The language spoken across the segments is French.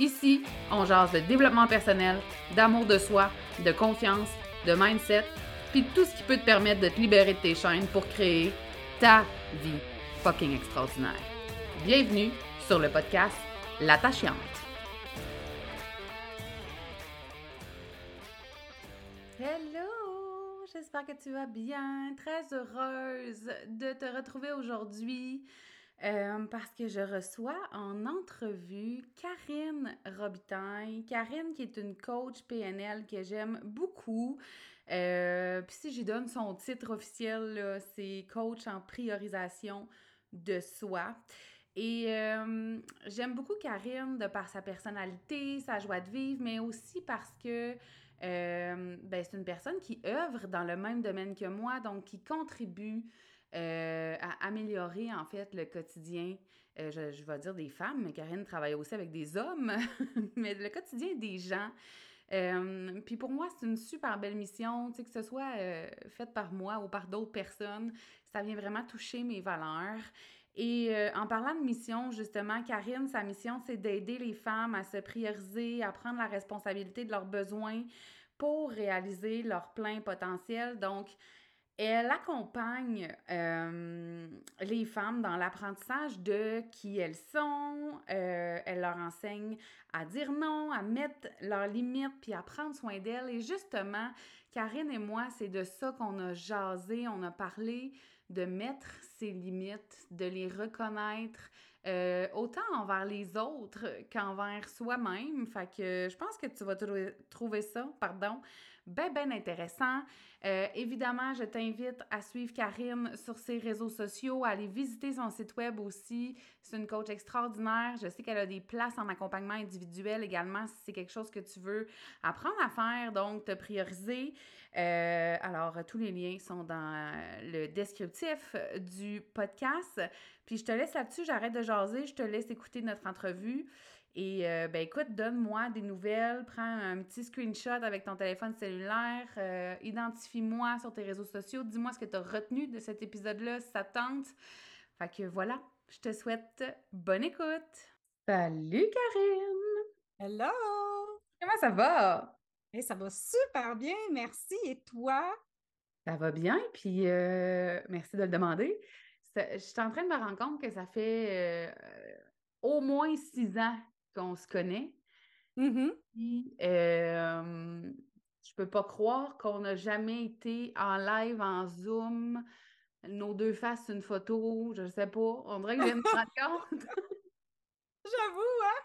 Ici, on jase de développement personnel, d'amour de soi, de confiance, de mindset, puis tout ce qui peut te permettre de te libérer de tes chaînes pour créer ta vie fucking extraordinaire. Bienvenue sur le podcast L'attachante. Hello, j'espère que tu vas bien. Très heureuse de te retrouver aujourd'hui euh, parce que je reçois en entrevue Karine Robitaille. Karine qui est une coach PNL que j'aime beaucoup. Euh, puis si j'y donne son titre officiel, c'est coach en priorisation de soi. Et euh, j'aime beaucoup Karine de par sa personnalité, sa joie de vivre, mais aussi parce que ben, c'est une personne qui œuvre dans le même domaine que moi, donc qui contribue euh, à améliorer en fait le quotidien. Euh, je, je, vais dire des femmes, mais Karine travaille aussi avec des hommes, mais le quotidien des gens. puis pour moi, c'est une super belle mission, que ce soit faite par moi ou par d'autres personnes, ça vient vraiment toucher mes valeurs. Et en parlant de mission, justement, Karine, sa mission, c'est d'aider les femmes à se prioriser, à prendre la responsabilité de leurs besoins pour réaliser leur plein potentiel. Donc, elle accompagne euh, les femmes dans l'apprentissage de qui elles sont. Euh, elle leur enseigne à dire non, à mettre leurs limites, puis à prendre soin d'elles. Et justement, Karine et moi, c'est de ça qu'on a jasé, on a parlé de mettre ses limites, de les reconnaître, euh, autant envers les autres qu'envers soi-même. Fait que je pense que tu vas trouver ça, pardon, bien, bien intéressant. Euh, évidemment, je t'invite à suivre Karine sur ses réseaux sociaux, à aller visiter son site web aussi. C'est une coach extraordinaire. Je sais qu'elle a des places en accompagnement individuel également si c'est quelque chose que tu veux apprendre à faire, donc te prioriser. Euh, alors, tous les liens sont dans le descriptif du podcast. Puis je te laisse là-dessus, j'arrête de jaser, je te laisse écouter notre entrevue. Et euh, ben écoute, donne-moi des nouvelles, prends un petit screenshot avec ton téléphone cellulaire, euh, identifie-moi sur tes réseaux sociaux, dis-moi ce que tu as retenu de cet épisode-là, si ça tente. Fait que voilà, je te souhaite bonne écoute. Salut Karine! Hello! Comment ça va? Hey, ça va super bien, merci. Et toi? Ça va bien, puis euh, merci de le demander. je suis en train de me rendre compte que ça fait au moins six ans qu'on se connaît. Mm-hmm. Puis, euh, je peux pas croire qu'on n'a jamais été en live, en Zoom, nos deux faces, une photo, je sais pas. On dirait que je me rendre compte. J'avoue, hein?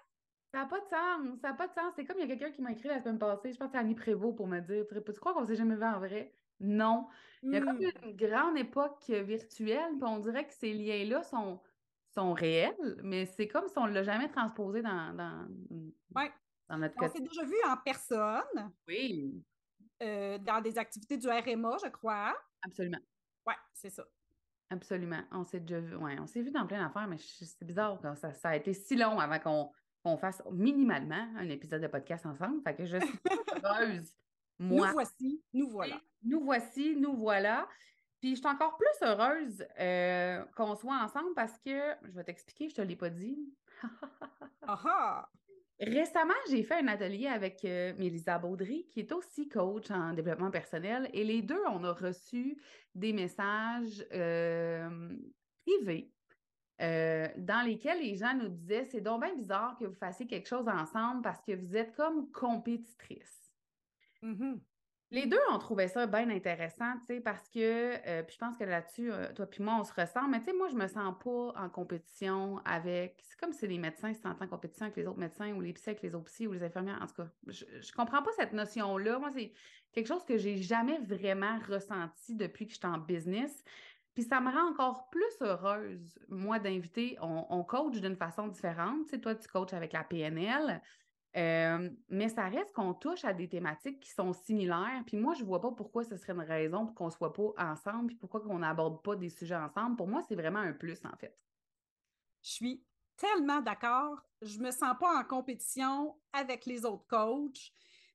Ça n'a pas de sens. Ça n'a pas de sens. C'est comme il y a quelqu'un qui m'a écrit la semaine passée, je pense que c'est Annie Prévost pour me dire Tu crois qu'on s'est jamais vu en vrai? Non. Il y a comme mm. une grande époque virtuelle, puis on dirait que ces liens-là sont sont réels, mais c'est comme si on ne l'a jamais transposé dans, dans, dans notre On s'est déjà vu en personne. Oui. Euh, dans des activités du RMA, je crois. Absolument. Oui, c'est ça. Absolument. On s'est déjà vu. Ouais, on s'est vu dans plein d'affaires, mais c'est bizarre quand ça, ça, a été si long avant qu'on fasse minimalement un épisode de podcast ensemble. Fait que je suis heureuse. Moi. Nous voici, nous voilà. Nous voici, nous voilà. Puis je suis encore plus heureuse euh, qu'on soit ensemble parce que, je vais t'expliquer, je te l'ai pas dit. Récemment, j'ai fait un atelier avec euh, Mélisa Baudry, qui est aussi coach en développement personnel, et les deux, on a reçu des messages euh, privés dans lesquels les gens nous disaient c'est donc bien bizarre que vous fassiez quelque chose ensemble parce que vous êtes comme compétitrice. Mm-hmm. Les deux, on trouvait ça bien intéressant, tu parce que, euh, je pense que là-dessus, euh, toi puis moi, on se ressent, mais tu sais, moi, je me sens pas en compétition avec, c'est comme si les médecins se sentent en compétition avec les autres médecins ou les psys avec les autres psys ou les infirmières, en tout cas, je, je comprends pas cette notion-là. Moi, c'est quelque chose que j'ai jamais vraiment ressenti depuis que je suis en business. Puis ça me rend encore plus heureuse, moi, d'inviter, on, on coach d'une façon différente. Tu sais, toi, tu coaches avec la PNL, euh, mais ça reste qu'on touche à des thématiques qui sont similaires. Puis moi, je ne vois pas pourquoi ce serait une raison pour qu'on ne soit pas ensemble, puis pourquoi qu'on n'aborde pas des sujets ensemble. Pour moi, c'est vraiment un plus, en fait. Je suis tellement d'accord. Je me sens pas en compétition avec les autres coachs.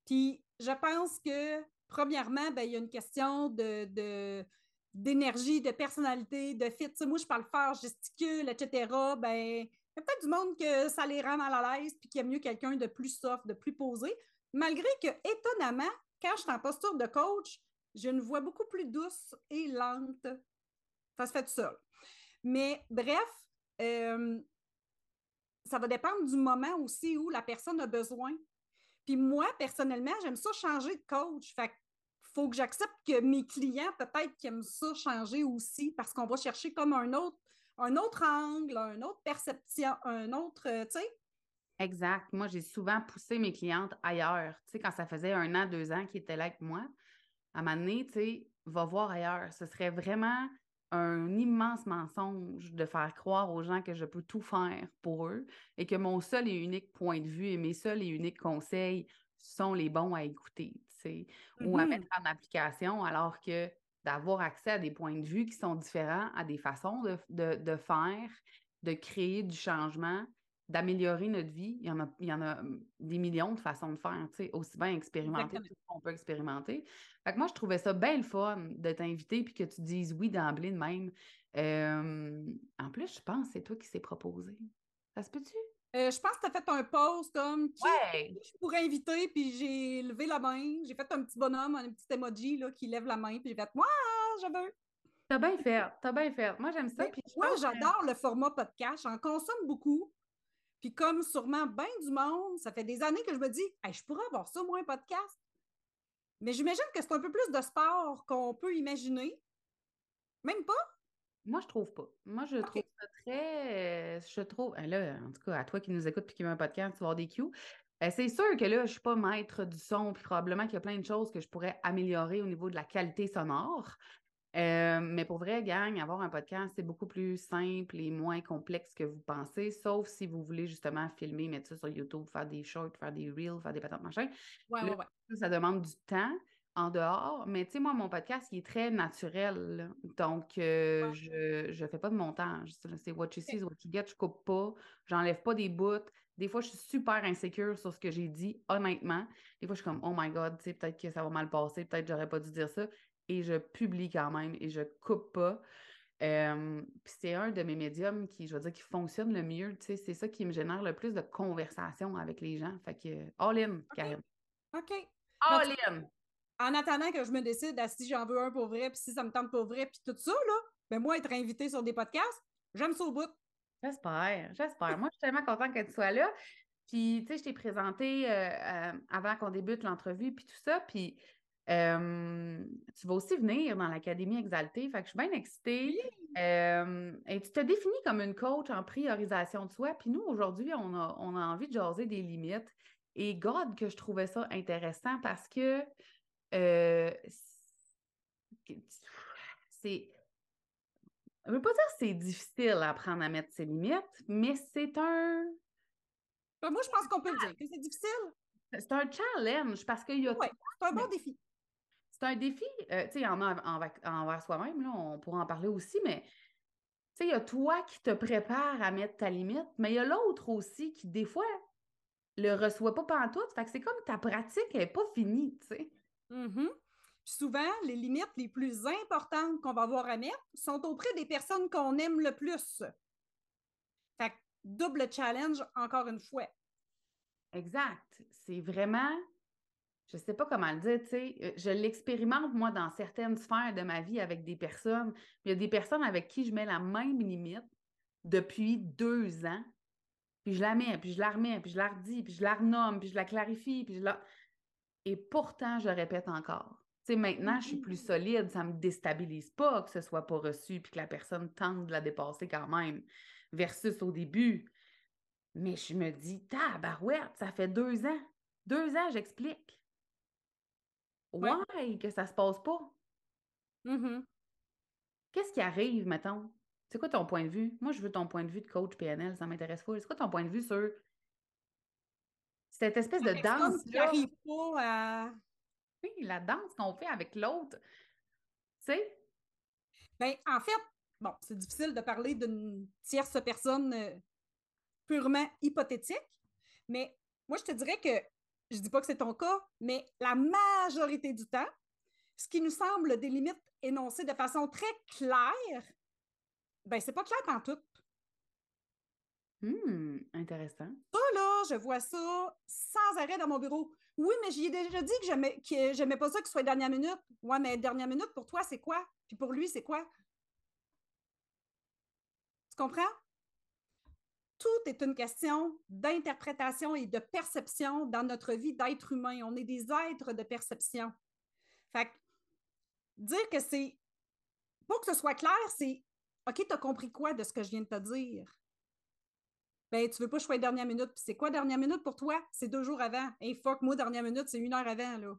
Puis je pense que, premièrement, ben, il y a une question de, d'énergie, de personnalité, de fit. moi, je parle fort, gesticule, etc. Ben, il y a peut-être du monde que ça les rend mal à l'aise puis qu'il y a mieux quelqu'un de plus soft, de plus posé. Malgré que, étonnamment, quand je suis en posture de coach, j'ai une voix beaucoup plus douce et lente. Ça se fait tout seul. Mais bref, euh, ça va dépendre du moment aussi où la personne a besoin. Puis moi, personnellement, j'aime ça changer de coach. Fait faut que j'accepte que mes clients, peut-être, aiment ça changer aussi parce qu'on va chercher comme un autre un autre angle, une autre perception, un autre, euh, tu sais. Exact. Moi, j'ai souvent poussé mes clientes ailleurs. Tu sais, quand ça faisait un an, deux ans qu'ils étaient là avec moi, à un moment donné, tu sais, va voir ailleurs. Ce serait vraiment un immense mensonge de faire croire aux gens que je peux tout faire pour eux et que mon seul et unique point de vue et mes seuls et uniques conseils sont les bons à écouter, tu sais, ou à mm-hmm. mettre en application, alors que d'avoir accès à des points de vue qui sont différents, à des façons de, faire, de créer du changement, d'améliorer notre vie. Il y, en a, il y en a hum, des millions de façons de faire, tu sais, aussi bien expérimenter que qu'on peut expérimenter. Fait que moi, je trouvais ça bien le fun de t'inviter puis que tu dises oui d'emblée de même. en plus, je pense que c'est toi qui s'est proposé. Ça se peut-tu? Euh, je pense que tu as fait un post comme qui je pourrais inviter, puis j'ai levé la main. J'ai fait un petit bonhomme, un petit emoji là, qui lève la main, puis j'ai fait Moi, je veux. T'as bien fait, t'as bien fait. Moi, j'aime ça. Puis moi, j'adore le format podcast. J'en consomme beaucoup. Puis comme sûrement bien du monde, ça fait des années que je me dis je pourrais avoir ça, moi, un podcast. Mais j'imagine que c'est un peu plus de sport qu'on peut imaginer. Même pas? Moi, je trouve pas. Moi, je trouve ça très. Euh, je trouve. Euh, là, en tout cas, à toi qui nous écoutes et qui met un podcast, tu vas avoir des cues. Euh, c'est sûr que là, je suis pas maître du son, puis probablement qu'il y a plein de choses que je pourrais améliorer au niveau de la qualité sonore. mais pour vrai, gang, avoir un podcast, c'est beaucoup plus simple et moins complexe que vous pensez, sauf si vous voulez justement filmer, mettre ça sur YouTube, faire des shorts, faire des reels, faire des patentes machin. Ouais, ouais, ouais. Ça demande du temps en dehors. Mais tu sais, moi, mon podcast, il est très naturel. Donc, euh, je ne fais pas de montage. C'est what you see is what you get. Je coupe pas. J'enlève pas des bouts. Des fois, je suis super insécure sur ce que j'ai dit, honnêtement. Des fois, je suis comme, oh my God, peut-être que ça va mal passer, peut-être que j'aurais pas dû dire ça. Et je publie quand même et je coupe pas. c'est un de mes médiums qui, je veux dire, qui fonctionne le mieux. C'est ça qui me génère le plus de conversation avec les gens. Fait que, all in, Karen. OK. All in en attendant que je me décide à si j'en veux un pour vrai, puis si ça me tente pour vrai, puis tout ça, là, ben moi, être invité sur des podcasts, j'aime ça au bout. J'espère, j'espère. moi, je suis tellement contente que tu sois là. Puis, tu sais, je t'ai présenté euh, euh, avant qu'on débute l'entrevue, puis tout ça. Puis, euh, tu vas aussi venir dans l'Académie Exaltée. Fait que je suis bien excitée. et tu te définis comme une coach en priorisation de soi. Puis nous, aujourd'hui, on a, on a envie de jaser des limites. Et God, que je trouvais ça intéressant parce que euh, c'est. Je ne veux pas dire que c'est difficile à apprendre à mettre ses limites, mais c'est un. Ben, moi, je pense qu'on peut le dire que c'est difficile. C'est un challenge parce qu'il y a. c'est un bon défi. C'est un défi, euh, tu sais, envers, soi-même, là, on pourra en parler aussi, mais tu sais, il y a toi qui te prépare à mettre ta limite, mais il y a l'autre aussi qui, des fois, le reçoit pas tout. Fait que c'est comme ta pratique n'est pas finie, tu sais. Mm-hmm. souvent, les limites les plus importantes qu'on va avoir à mettre sont auprès des personnes qu'on aime le plus. Fait double challenge encore une fois. Exact. C'est vraiment, je sais pas comment le dire, tu sais, euh, je l'expérimente moi dans certaines sphères de ma vie avec des personnes. Il y a des personnes avec qui je mets la même limite depuis deux ans, puis je la mets, puis je la remets, puis je la redis, puis je la renomme, puis je la clarifie, puis je la... Et pourtant, je répète encore. Tu sais, maintenant, je suis plus solide, ça me déstabilise pas que ce soit pas reçu puis que la personne tente de la dépasser quand même, versus au début. Mais je me dis, tabarouette, ça fait deux ans. Deux ans, j'explique. Ouais. que ça se passe pas? Mm-hmm. Qu'est-ce qui arrive, mettons? C'est quoi ton point de vue? Moi, je veux ton point de vue de coach PNL, ça m'intéresse pas. C'est quoi ton point de vue sur cette espèce de danse qui n'arrive pas à. Oui, la danse qu'on fait avec l'autre. Tu sais? Bien, en fait, bon, c'est difficile de parler d'une tierce personne euh, purement hypothétique, mais moi, je te dirais que, je dis pas que c'est ton cas, mais la majorité du temps, ce qui nous semble des limites énoncées de façon très claire, ben c'est pas clair en tout. Hum, intéressant. Ça, là, je vois ça sans arrêt dans mon bureau. Oui, mais j'y ai déjà dit que que j'aimais pas ça que ce soit dernière minute. Ouais, mais dernière minute, pour toi, c'est quoi? Puis pour lui, c'est quoi? Tu comprends? Tout est une question d'interprétation et de perception dans notre vie d'être humain. On est des êtres de perception. Fait que dire que c'est. Pour que ce soit clair, c'est OK, tu as compris quoi de ce que je viens de te dire? Ben, tu veux pas choisir dernière minute. Puis c'est quoi dernière minute pour toi? C'est deux jours avant. Hey, fuck, moi, dernière minute, c'est une heure avant, là.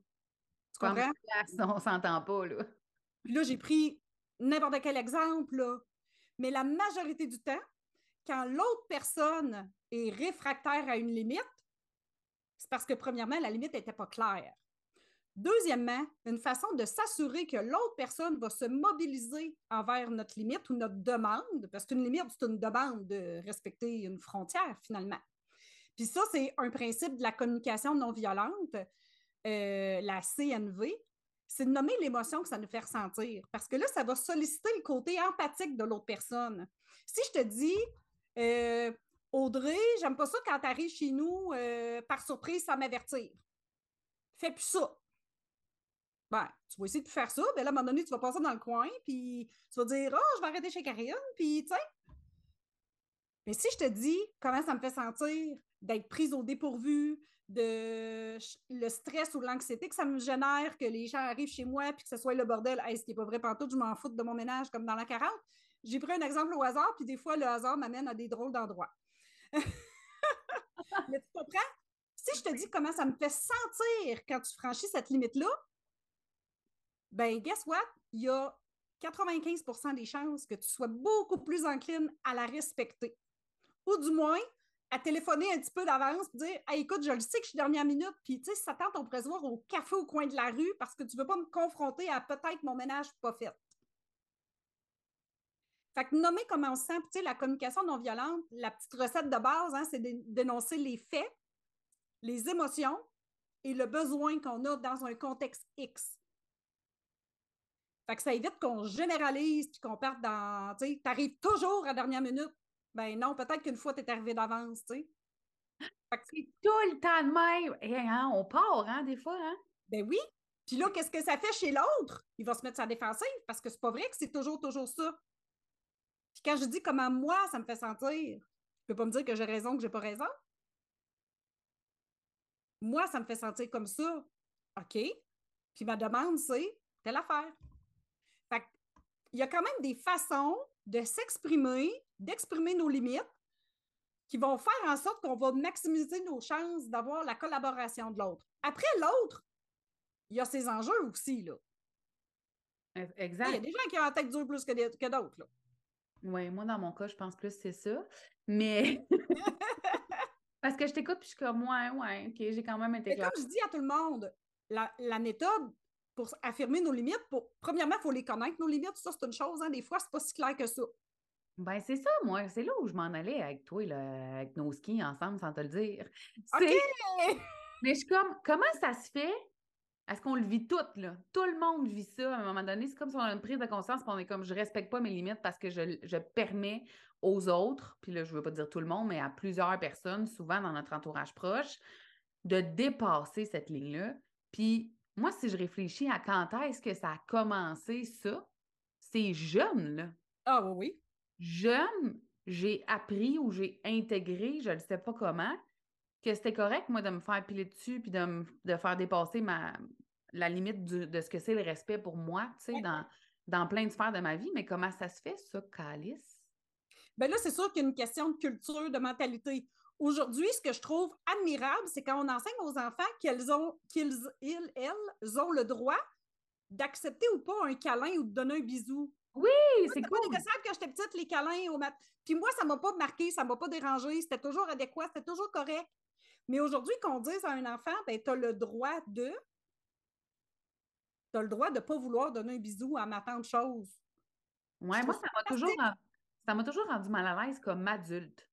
Tu comprends? On s'entend pas, là. Puis là, j'ai pris n'importe quel exemple, là. Mais la majorité du temps, quand l'autre personne est réfractaire à une limite, c'est parce que, premièrement, la limite n'était pas claire. Deuxièmement, une façon de s'assurer que l'autre personne va se mobiliser envers notre limite ou notre demande, parce qu'une limite, c'est une demande de respecter une frontière finalement. Puis ça, c'est un principe de la communication non violente, euh, la CNV, c'est de nommer l'émotion que ça nous fait ressentir, parce que là, ça va solliciter le côté empathique de l'autre personne. Si je te dis, euh, Audrey, j'aime pas ça quand tu arrives chez nous euh, par surprise sans m'avertir. Fais plus ça ben, tu vas essayer de faire ça, mais là, à un moment donné, tu vas passer dans le coin, puis tu vas dire, oh, je vais arrêter chez Karine, puis tu sais. Mais si je te dis comment ça me fait sentir d'être prise au dépourvu, de le stress ou l'anxiété que ça me génère, que les gens arrivent chez moi, puis que ce soit le bordel, hey, ce qui n'est pas vrai tout, je m'en fous de mon ménage comme dans la 40. J'ai pris un exemple au hasard, puis des fois, le hasard m'amène à des drôles d'endroits. mais tu comprends? Si je te dis comment ça me fait sentir quand tu franchis cette limite-là, ben guess what? Il y a 95% des chances que tu sois beaucoup plus encline à la respecter. Ou du moins, à téléphoner un petit peu d'avance, dire écoute, je le sais que je suis dernière minute, puis tu sais, ça tente, on pourrait se voir au café au coin de la rue parce que tu ne veux pas me confronter à peut-être mon ménage pas fait. Fait que nommer comment on se sent, tu sais, la communication non violente, la petite recette de base, hein, c'est d'énoncer les faits, les émotions et le besoin qu'on a dans un contexte X. Fait que ça évite qu'on généralise puis qu'on parte dans. Tu arrives toujours à dernière minute. Ben non, peut-être qu'une fois, tu es arrivé d'avance, tu sais. Que, tout le temps de même. Et, hein, on part, hein, des fois, hein? Ben oui. Puis là, qu'est-ce que ça fait chez l'autre? Il va se mettre sa défensive parce que c'est pas vrai que c'est toujours, toujours ça. Puis quand je dis comment moi, ça me fait sentir, tu peux pas me dire que j'ai raison, que j'ai pas raison. Moi, ça me fait sentir comme ça. OK. Puis ma demande, c'est telle affaire il y a quand même des façons de s'exprimer, d'exprimer nos limites qui vont faire en sorte qu'on va maximiser nos chances d'avoir la collaboration de l'autre. Après, l'autre, il y a ses enjeux aussi. Là. Exact. Il y a des gens qui ont la tête dure plus que, d'autres. Oui, moi, dans mon cas, je pense plus que c'est ça. Mais. Parce que je t'écoute, puis je suis comme, ouais, ouais, OK, j'ai quand même été Mais Comme je dis à tout le monde, la, la méthode, pour affirmer nos limites, pour, premièrement, il faut les connaître, nos limites. Ça, c'est une chose. Hein, des fois, c'est pas si clair que ça. Ben, c'est ça, moi. C'est là où je m'en allais avec toi, là, avec nos skis ensemble, sans te le dire. OK! Mais je suis comme, comment ça se fait? Est-ce qu'on le vit tout, là? Tout le monde vit ça à un moment donné. C'est comme si on a une prise de conscience, puis on est comme, je respecte pas mes limites parce que je, je permets aux autres, puis là, je veux pas dire tout le monde, mais à plusieurs personnes, souvent dans notre entourage proche, de dépasser cette ligne-là. Puis moi, si je réfléchis à quand est-ce que ça a commencé, ça, c'est jeune, là. Ah oui, oui. Jeune, j'ai appris ou j'ai intégré, je ne sais pas comment, que c'était correct, moi, de me faire piler dessus puis de, de faire dépasser ma, la limite de ce que c'est le respect pour moi, tu sais, dans, dans plein de sphères de ma vie. Mais comment ça se fait, ça, Calice? Bien là, c'est sûr qu'il y a une question de culture, de mentalité. Aujourd'hui, ce que je trouve admirable, c'est quand on enseigne aux enfants qu'ils ont, qu'ils, ils, elles, ont le droit d'accepter ou pas un câlin ou de donner un bisou. Oui, c'est cool. pas négociable que j'étais petite, les câlins au mat. Puis moi, ça m'a pas marqué, ça m'a pas dérangé, c'était toujours adéquat, c'était toujours correct. Mais aujourd'hui, qu'on dise à un enfant, ben, tu as le droit de. Tu as le droit de ne pas vouloir donner un bisou à ma tante chose. Ouais, moi, ça m'a toujours, ça m'a toujours rendu mal à l'aise comme adulte.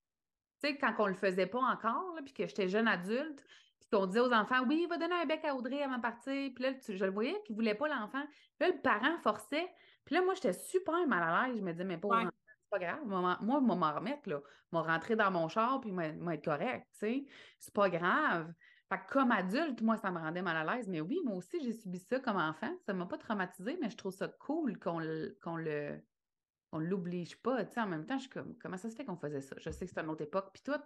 Tu sais, quand on le faisait pas encore, puis que j'étais jeune adulte, puis qu'on disait aux enfants, oui, il va donner un bec à Audrey avant de partir. Puis là, je le voyais qu'il voulait pas l'enfant. Puis là, le parent forçait. Puis là, moi, j'étais super mal à l'aise. Je me disais, mais pas c'est pas grave. Moi, je vais m'en remettre, là. Je vais rentrer dans mon char, puis vais être correct, tu sais. C'est pas grave. Fait que comme adulte, moi, ça me rendait mal à l'aise. Mais oui, moi aussi, j'ai subi ça comme enfant. Ça m'a pas traumatisé, mais je trouve ça cool qu'on le, le on l'oblige pas. Tu sais, en même temps, je suis comme, comment ça se fait qu'on faisait ça? Je sais que c'est une autre époque, puis tout.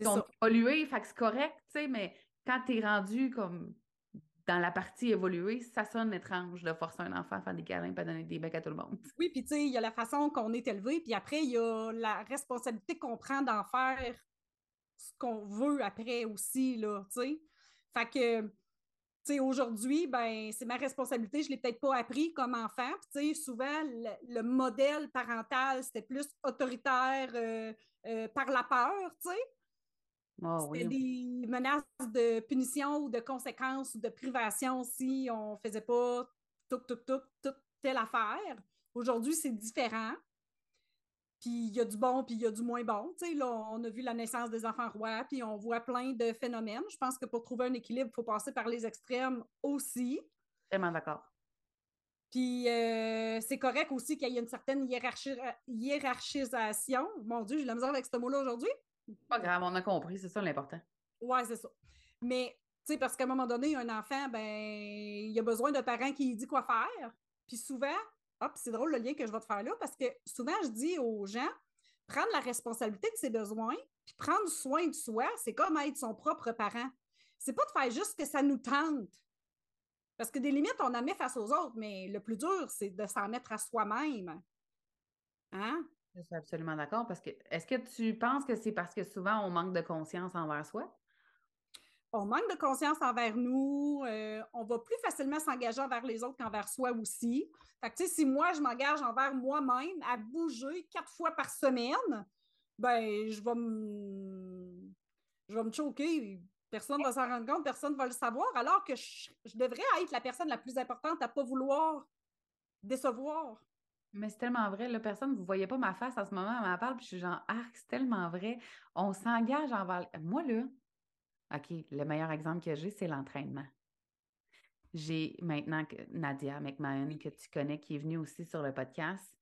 Ils ont évolué, fait que c'est correct, tu sais, mais quand tu es rendu comme dans la partie évoluée, ça sonne étrange de forcer un enfant à faire des câlins et à donner des becs à tout le monde. Oui, puis tu sais, il y a la façon qu'on est élevé, puis après, il y a la responsabilité qu'on prend d'en faire ce qu'on veut après aussi, là, tu sais. Fait que aujourd'hui, ben, c'est ma responsabilité. Je ne l'ai peut-être pas appris comme enfant. souvent, le, modèle parental, c'était plus autoritaire euh, euh, par la peur. Oh, c'était des menaces de punition ou de conséquences ou de privation si on ne faisait pas tout, tout, tout, toute telle affaire. Aujourd'hui, c'est différent. Puis il y a du bon, puis il y a du moins bon. Tu sais, là, on a vu la naissance des enfants rois, puis on voit plein de phénomènes. Je pense que pour trouver un équilibre, il faut passer par les extrêmes aussi. Vraiment d'accord. Puis euh, c'est correct aussi qu'il y ait une certaine hiérarchisation. Mon Dieu, j'ai la misère avec ce mot-là aujourd'hui. Pas grave, on a compris, c'est ça l'important. Oui, c'est ça. Mais, tu sais, parce qu'à un moment donné, un enfant, ben, il a besoin d'un parent qui lui dit quoi faire. Puis souvent, ah, c'est drôle le lien que je vais te faire là, parce que souvent, je dis aux gens, prendre la responsabilité de ses besoins, puis prendre soin de soi, c'est comme être son propre parent. C'est pas de faire juste que ça nous tente. Parce que des limites, on en met face aux autres, mais le plus dur, c'est de s'en mettre à soi-même. Hein? Je suis absolument d'accord. Parce que est-ce que tu penses que c'est parce que souvent on manque de conscience envers soi? On manque de conscience envers nous, euh, on va plus facilement s'engager envers les autres qu'envers soi aussi. Fait que, si moi, je m'engage envers moi-même à bouger quatre fois par semaine, ben, je vais me, je vais me choquer. Personne ne va s'en rendre compte, personne ne va le savoir, alors que je, devrais être la personne la plus importante à ne pas vouloir décevoir. Mais c'est tellement vrai, la personne, vous ne voyez pas ma face en ce moment, elle m'en parle, puis je suis genre, ah, c'est tellement vrai. On s'engage envers. Moi, là, OK, le meilleur exemple que j'ai, c'est l'entraînement. J'ai maintenant Nadia McMahon, que tu connais, qui est venue aussi sur le podcast,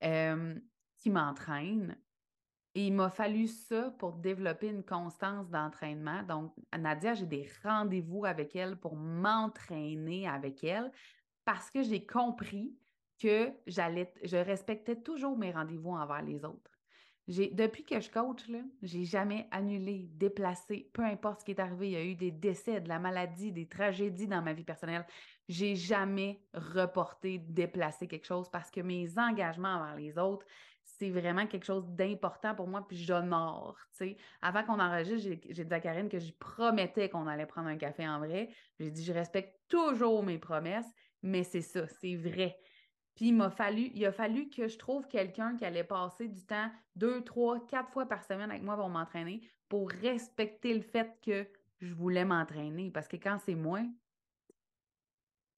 qui m'entraîne. Et il m'a fallu ça pour développer une constance d'entraînement. Donc, Nadia, j'ai des rendez-vous avec elle pour m'entraîner avec elle parce que j'ai compris que j'allais, je respectais toujours mes rendez-vous envers les autres depuis que je coach, je j'ai jamais annulé, déplacé, peu importe ce qui est arrivé. Il y a eu des décès, de la maladie, des tragédies dans ma vie personnelle. J'ai jamais reporté, déplacé quelque chose parce que mes engagements envers les autres, c'est vraiment quelque chose d'important pour moi, puis j'honore. Avant qu'on enregistre, j'ai dit à Karine que je promettais qu'on allait prendre un café en vrai. J'ai dit, je respecte toujours mes promesses, mais c'est ça, c'est vrai. Puis il m'a fallu, il a fallu que je trouve quelqu'un qui allait passer du temps deux, trois, quatre fois par semaine avec moi pour m'entraîner pour respecter le fait que je voulais m'entraîner. Parce que quand c'est moins,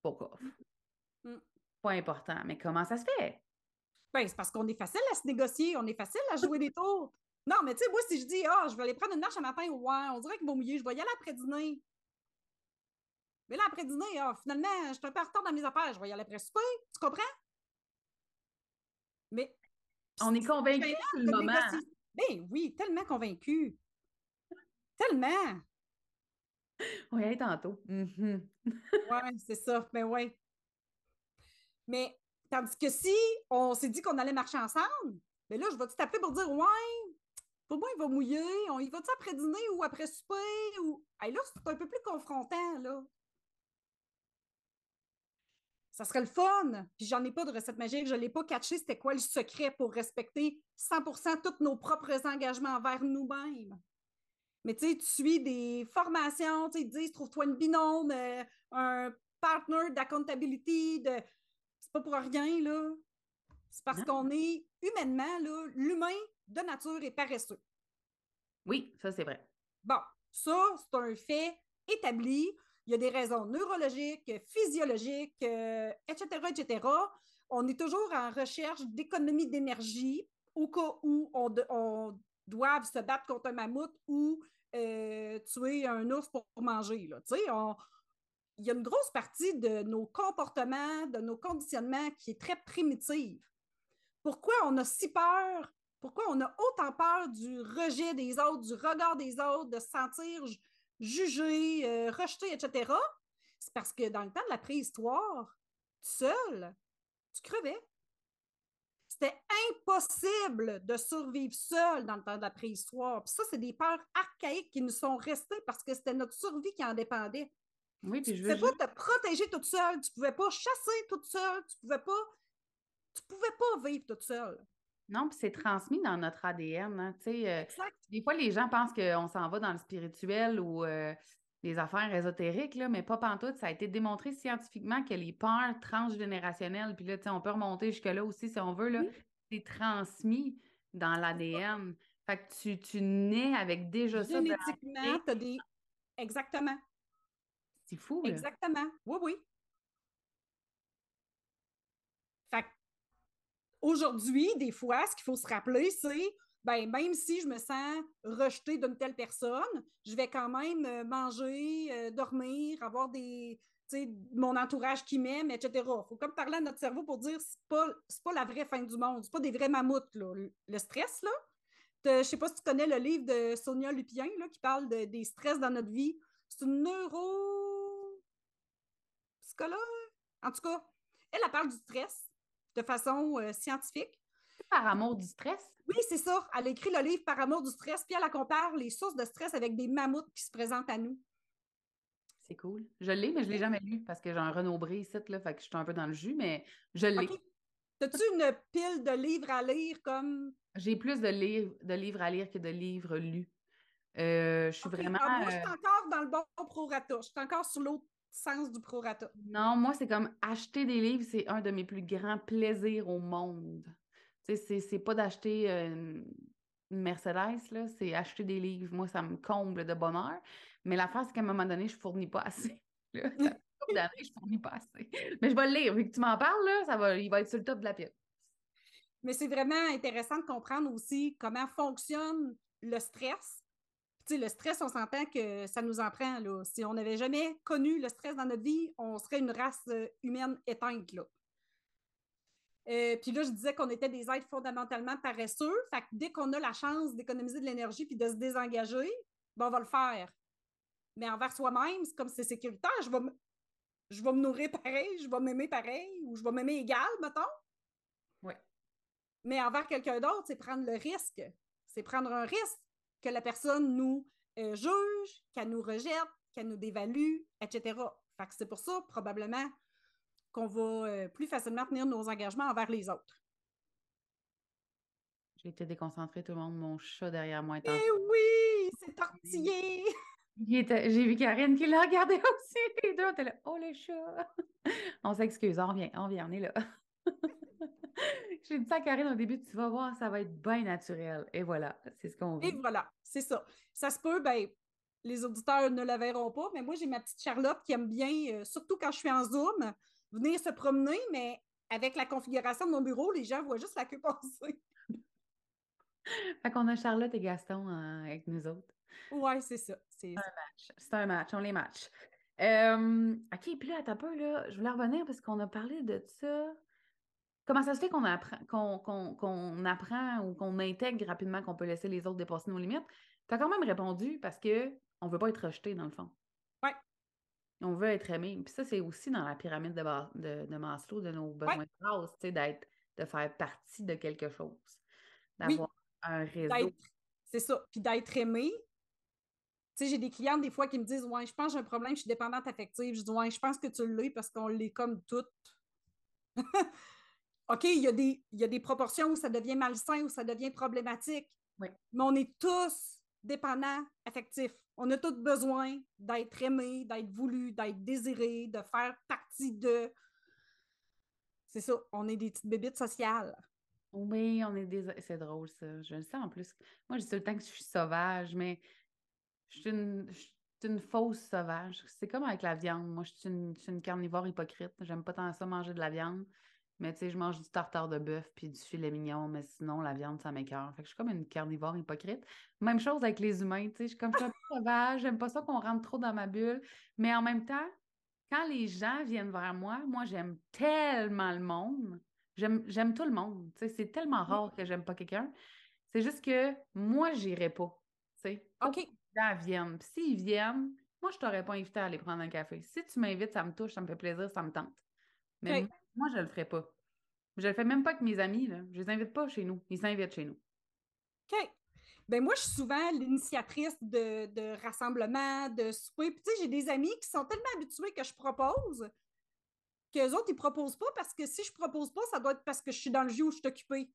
pas grave. Mm. Mm. Pas important. Mais comment ça se fait? Ben, c'est parce qu'on est facile à se négocier, on est facile à jouer des tours. Non, mais tu sais, moi, si je dis, ah, je vais aller prendre une marche un matin, ouais, on dirait qu'il va mouiller, je vais y aller après dîner. Mais là, après dîner, ah, finalement, je suis un peu en retard dans mes affaires, je vais y aller après souper. Tu comprends? Mais. On est convaincu sur le moment. Ben oui, tellement convaincu. Tellement. Oui, tantôt. Mm-hmm. oui, c'est ça. Mais ben oui. Mais tandis que si on s'est dit qu'on allait marcher ensemble, mais ben là, je vais t'appeler pour dire Ouais, pour moi, il va mouiller. On y va-tu après dîner ou après souper? Ou... là, c'est un peu plus confrontant, là. Ça serait le fun. Puis j'en ai pas de recette magique, je l'ai pas catché c'était quoi le secret pour respecter 100% tous nos propres engagements envers nous-mêmes? Mais tu sais, tu suis des formations, tu sais, ils disent trouve-toi une binôme, euh, un partner d'accountability, de... c'est pas pour rien, là. C'est parce qu'on est humainement, là, l'humain de nature est paresseux. Oui, ça c'est vrai. Bon, ça, c'est un fait établi. Il y a des raisons neurologiques, physiologiques, etc., euh, etc. On est toujours en recherche d'économie d'énergie au cas où on, doit se battre contre un mammouth ou euh, tuer un ours pour manger. Il y a une grosse partie de nos comportements, de nos conditionnements qui est très primitive. Pourquoi on a si peur? Pourquoi on a autant peur du rejet des autres, du regard des autres, de se sentir jugé, euh, rejeté, etc.? C'est parce que dans le temps de la préhistoire, seul, tu crevais. C'était impossible de survivre seul dans le temps de la préhistoire. Puis ça, c'est des peurs archaïques qui nous sont restées parce que c'était notre survie qui en dépendait. Oui, puis tu ne pouvais pas te protéger toute seule, tu ne pouvais pas chasser toute seule, tu ne pouvais pas tu pouvais pas vivre toute seule. Non, puis c'est transmis dans notre ADN. Hein, euh, des fois, les gens pensent qu'on s'en va dans le spirituel ou euh, les affaires ésotériques, là, mais pas pantoute. Ça a été démontré scientifiquement que les peurs transgénérationnelles, puis là, on peut remonter jusque-là aussi si on veut, là, c'est transmis dans l'ADN. Fait que tu, tu nais avec déjà ça. Génétiquement, tu as des. Exactement. C'est fou. Exactement. Oui, oui. Fait que aujourd'hui, des fois, ce qu'il faut se rappeler, c'est ben, même si je me sens rejetée d'une telle personne, je vais quand même euh, manger, euh, dormir, avoir des, mon entourage qui m'aime, etc. Il faut comme parler à notre cerveau pour dire c'est pas, pas la vraie fin du monde, c'est pas des vrais mammouths. Là. Le stress, là. Je sais pas si tu connais le livre de Sonia Lupien là, qui parle des stress dans notre vie. C'est une neuro psychologue. En tout cas, elle, elle parle du stress de façon euh, scientifique. Par amour du stress? Oui, c'est ça. Elle a écrit le livre Par amour du stress, puis elle compare les sources de stress avec des mammouths qui se présentent à nous. C'est cool. Je l'ai, mais je ne l'ai jamais lu parce que j'ai un Renaud ici, là, fait que je suis un peu dans le jus, mais je l'ai. As-tu une pile de livres à lire comme? J'ai plus de, livres, de livres à lire que de livres lus. Euh, je suis vraiment. Ah, moi, je suis euh, encore dans le bon prorata. Je suis encore sur l'autre sens du prorata. Non, moi, c'est comme acheter des livres, c'est un de mes plus grands plaisirs au monde. C'est pas d'acheter euh, une Mercedes, là, c'est acheter des livres. Moi, ça me comble de bonheur. Mais l'affaire, c'est qu'à un moment donné, je ne fournis pas assez. Là, d'années, je fournis pas assez. Mais je vais le lire. Vu que tu m'en parles, là, ça va, il va être sur le top de la pile. Mais c'est vraiment intéressant de comprendre aussi comment fonctionne le stress. Le stress, on s'entend que ça nous en prend. Là. Si on n'avait jamais connu le stress dans notre vie, on serait une race euh, humaine éteinte. Là. Euh, puis là, je disais qu'on était des êtres fondamentalement paresseux. Fait que dès qu'on a la chance d'économiser de l'énergie puis de se désengager, ben on va le faire. Mais envers soi-même, c'est comme c'est sécuritaire. Je vais, je vais me nourrir pareil, je vais m'aimer pareil, ou je vais m'aimer égal, mettons. Oui. Mais envers quelqu'un d'autre, c'est prendre le risque. C'est prendre un risque que la personne nous euh, juge, qu'elle nous rejette, qu'elle nous dévalue, etc. Fait que c'est pour ça, probablement, qu'on va euh, plus facilement tenir nos engagements envers les autres. J'ai été déconcentrée, tout le monde. Mon chat derrière moi est Eh oui, c'est tortillé! J'ai vu Karine qui l'a regardé aussi. Les deux, était là, oh le chat! on s'excuse, on revient, on vient, on est là. J'ai dit ça à Karine au début, tu vas voir, ça va être bien naturel. Et voilà, c'est ce qu'on veut. Et voilà, c'est ça. Ça se peut, ben, les auditeurs ne la verront pas, mais moi, j'ai ma petite Charlotte qui aime bien, euh, surtout quand je suis en Zoom, venir se promener, mais avec la configuration de mon bureau, les gens voient juste la queue passer. fait qu'on a Charlotte et Gaston euh, avec nous autres. Ouais, c'est ça. C'est un match. C'est un match, on les match. Euh, OK, puis là, attends un peu, là, je voulais revenir parce qu'on a parlé de ça. Comment ça se fait qu'on apprend, qu'on, apprend ou qu'on intègre rapidement qu'on peut laisser les autres dépasser nos limites? Tu as quand même répondu parce qu'on ne veut pas être rejeté, dans le fond. Ouais. On veut être aimé. Puis ça, c'est aussi dans la pyramide de, de, de Maslow, de nos besoins de base, d'être, de faire partie de quelque chose. D'avoir un réseau. C'est ça. Puis d'être aimé, tu sais, j'ai des clientes des fois qui me disent Ouais, je pense que j'ai un problème, je suis dépendante affective. Je dis Ouais, je pense que tu l'as parce qu'on l'est comme toutes. OK, il y, a des, il y a des proportions où ça devient malsain, où ça devient problématique. Oui. Mais on est tous dépendants affectifs. On a tous besoin d'être aimés, d'être voulus, d'être désirés, de faire partie de. C'est ça, on est des petites bébites sociales. Oui, on est des. C'est drôle, ça. Je le sais en plus. Moi, je dis tout le temps que je suis sauvage, mais je suis une, je suis une fausse sauvage. C'est comme avec la viande. Moi, je suis une, je suis une carnivore hypocrite. J'aime pas tant ça manger de la viande. Mais tu sais, je mange du tartare de bœuf puis du filet mignon, mais sinon, la viande, ça m'écœure. Fait que je suis comme une carnivore hypocrite. Même chose avec les humains, tu sais. Je suis comme je suis un peu sauvage, j'aime pas ça qu'on rentre trop dans ma bulle. Mais en même temps, quand les gens viennent vers moi, moi, j'aime tellement le monde. J'aime, tout le monde. Tu sais, c'est tellement rare que j'aime pas quelqu'un. C'est juste que moi, j'irai pas. Tu sais. OK. les gens viennent. Puis s'ils viennent, moi, je t'aurais pas invité à aller prendre un café. Si tu m'invites, ça me touche, ça me fait plaisir, ça me tente. Mais moi, je le ferai pas. Je le fais même pas avec mes amis, là. Je les invite pas chez nous. Ils s'invitent chez nous. OK. Ben moi, je suis souvent l'initiatrice de, de rassemblements, de souper. Puis, tu sais, j'ai des amis qui sont tellement habitués que je propose qu'eux autres, ils proposent pas parce que si je propose pas, ça doit être parce que je suis dans le jus où je suis occupée.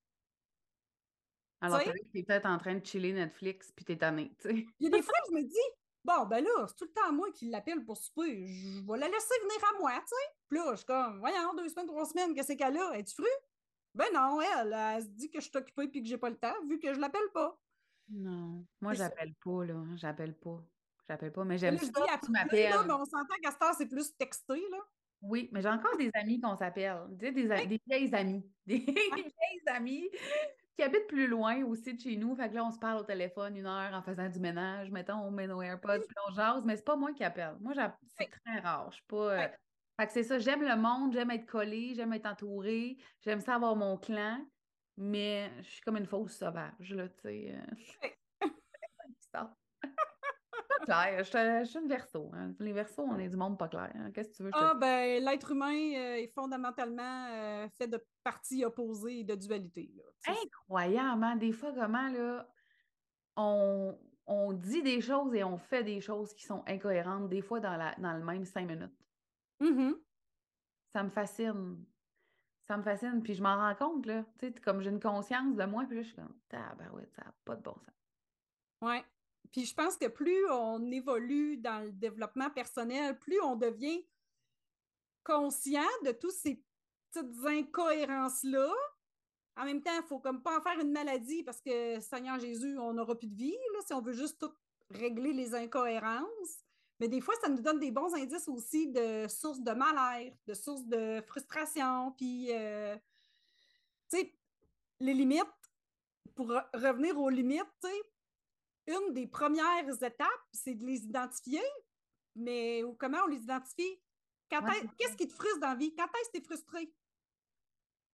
Alors Tu es peut-être en train de chiller Netflix puis t'es tanné, tu sais. Il y a des fois, je me dis, bon, ben là, c'est tout le temps moi qui l'appelle pour souper. Je vais la laisser venir à moi, tu sais. Puis là, je suis comme, voyons, deux semaines, trois semaines, qu'est-ce qu'elle a? Es-tu fru? Ben non, elle, elle, se dit que je suis occupée puis que j'ai pas le temps, vu que je l'appelle pas. Non. Moi, j'appelle pas, là. J'appelle pas. J'appelle pas, mais j'aime je ça tu m'appelles. mais on s'entend qu'à cette heure, c'est plus texté, là. Oui, mais j'ai encore des amis qu'on s'appelle. Tu sais, des, des vieilles amies. Des vieilles amies qui habitent plus loin aussi de chez nous. Fait que là, on se parle au téléphone une heure en faisant du ménage. Mettons, on met nos AirPods, puis on jase, mais c'est pas moi qui appelle. Moi, c'est très rare. Je suis pas. euh, Oui. Fait que c'est ça, j'aime le monde, j'aime être collée, j'aime être entourée, j'aime ça avoir mon clan, mais je suis comme une fausse sauvage, là, tu sais. euh. Je suis- je suis une verso. hein. Les versos, on est du monde pas clair. hein. Qu'est-ce que tu veux? Ah, ben, l'être humain euh, est fondamentalement euh, fait de parties opposées et de dualité. là. Incroyable, hein? Des fois, comment, là, on, on dit des choses et on fait des choses qui sont incohérentes, des fois dans, la, dans le même cinq minutes. Mhm. Ça me fascine. Ça me fascine. Puis je m'en rends compte, là. Tu sais, comme j'ai une conscience de moi, puis là, je suis comme, tabarouette, ça n'a pas de bon sens. Ouais. Puis je pense que plus on évolue dans le développement personnel, plus on devient conscient de toutes ces petites incohérences-là. En même temps, il faut comme pas en faire une maladie parce que Seigneur Jésus, on n'aura plus de vie là, si on veut juste tout régler les incohérences. Mais des fois, ça nous donne des bons indices aussi de sources de mal-être, de sources de frustration. Puis, euh, tu sais, les limites, pour re- revenir aux limites, tu sais, une des premières étapes, c'est de les identifier. Mais comment on les identifie? Qu'est-ce qui te frustre dans la vie? Quand est-ce que tu es frustré?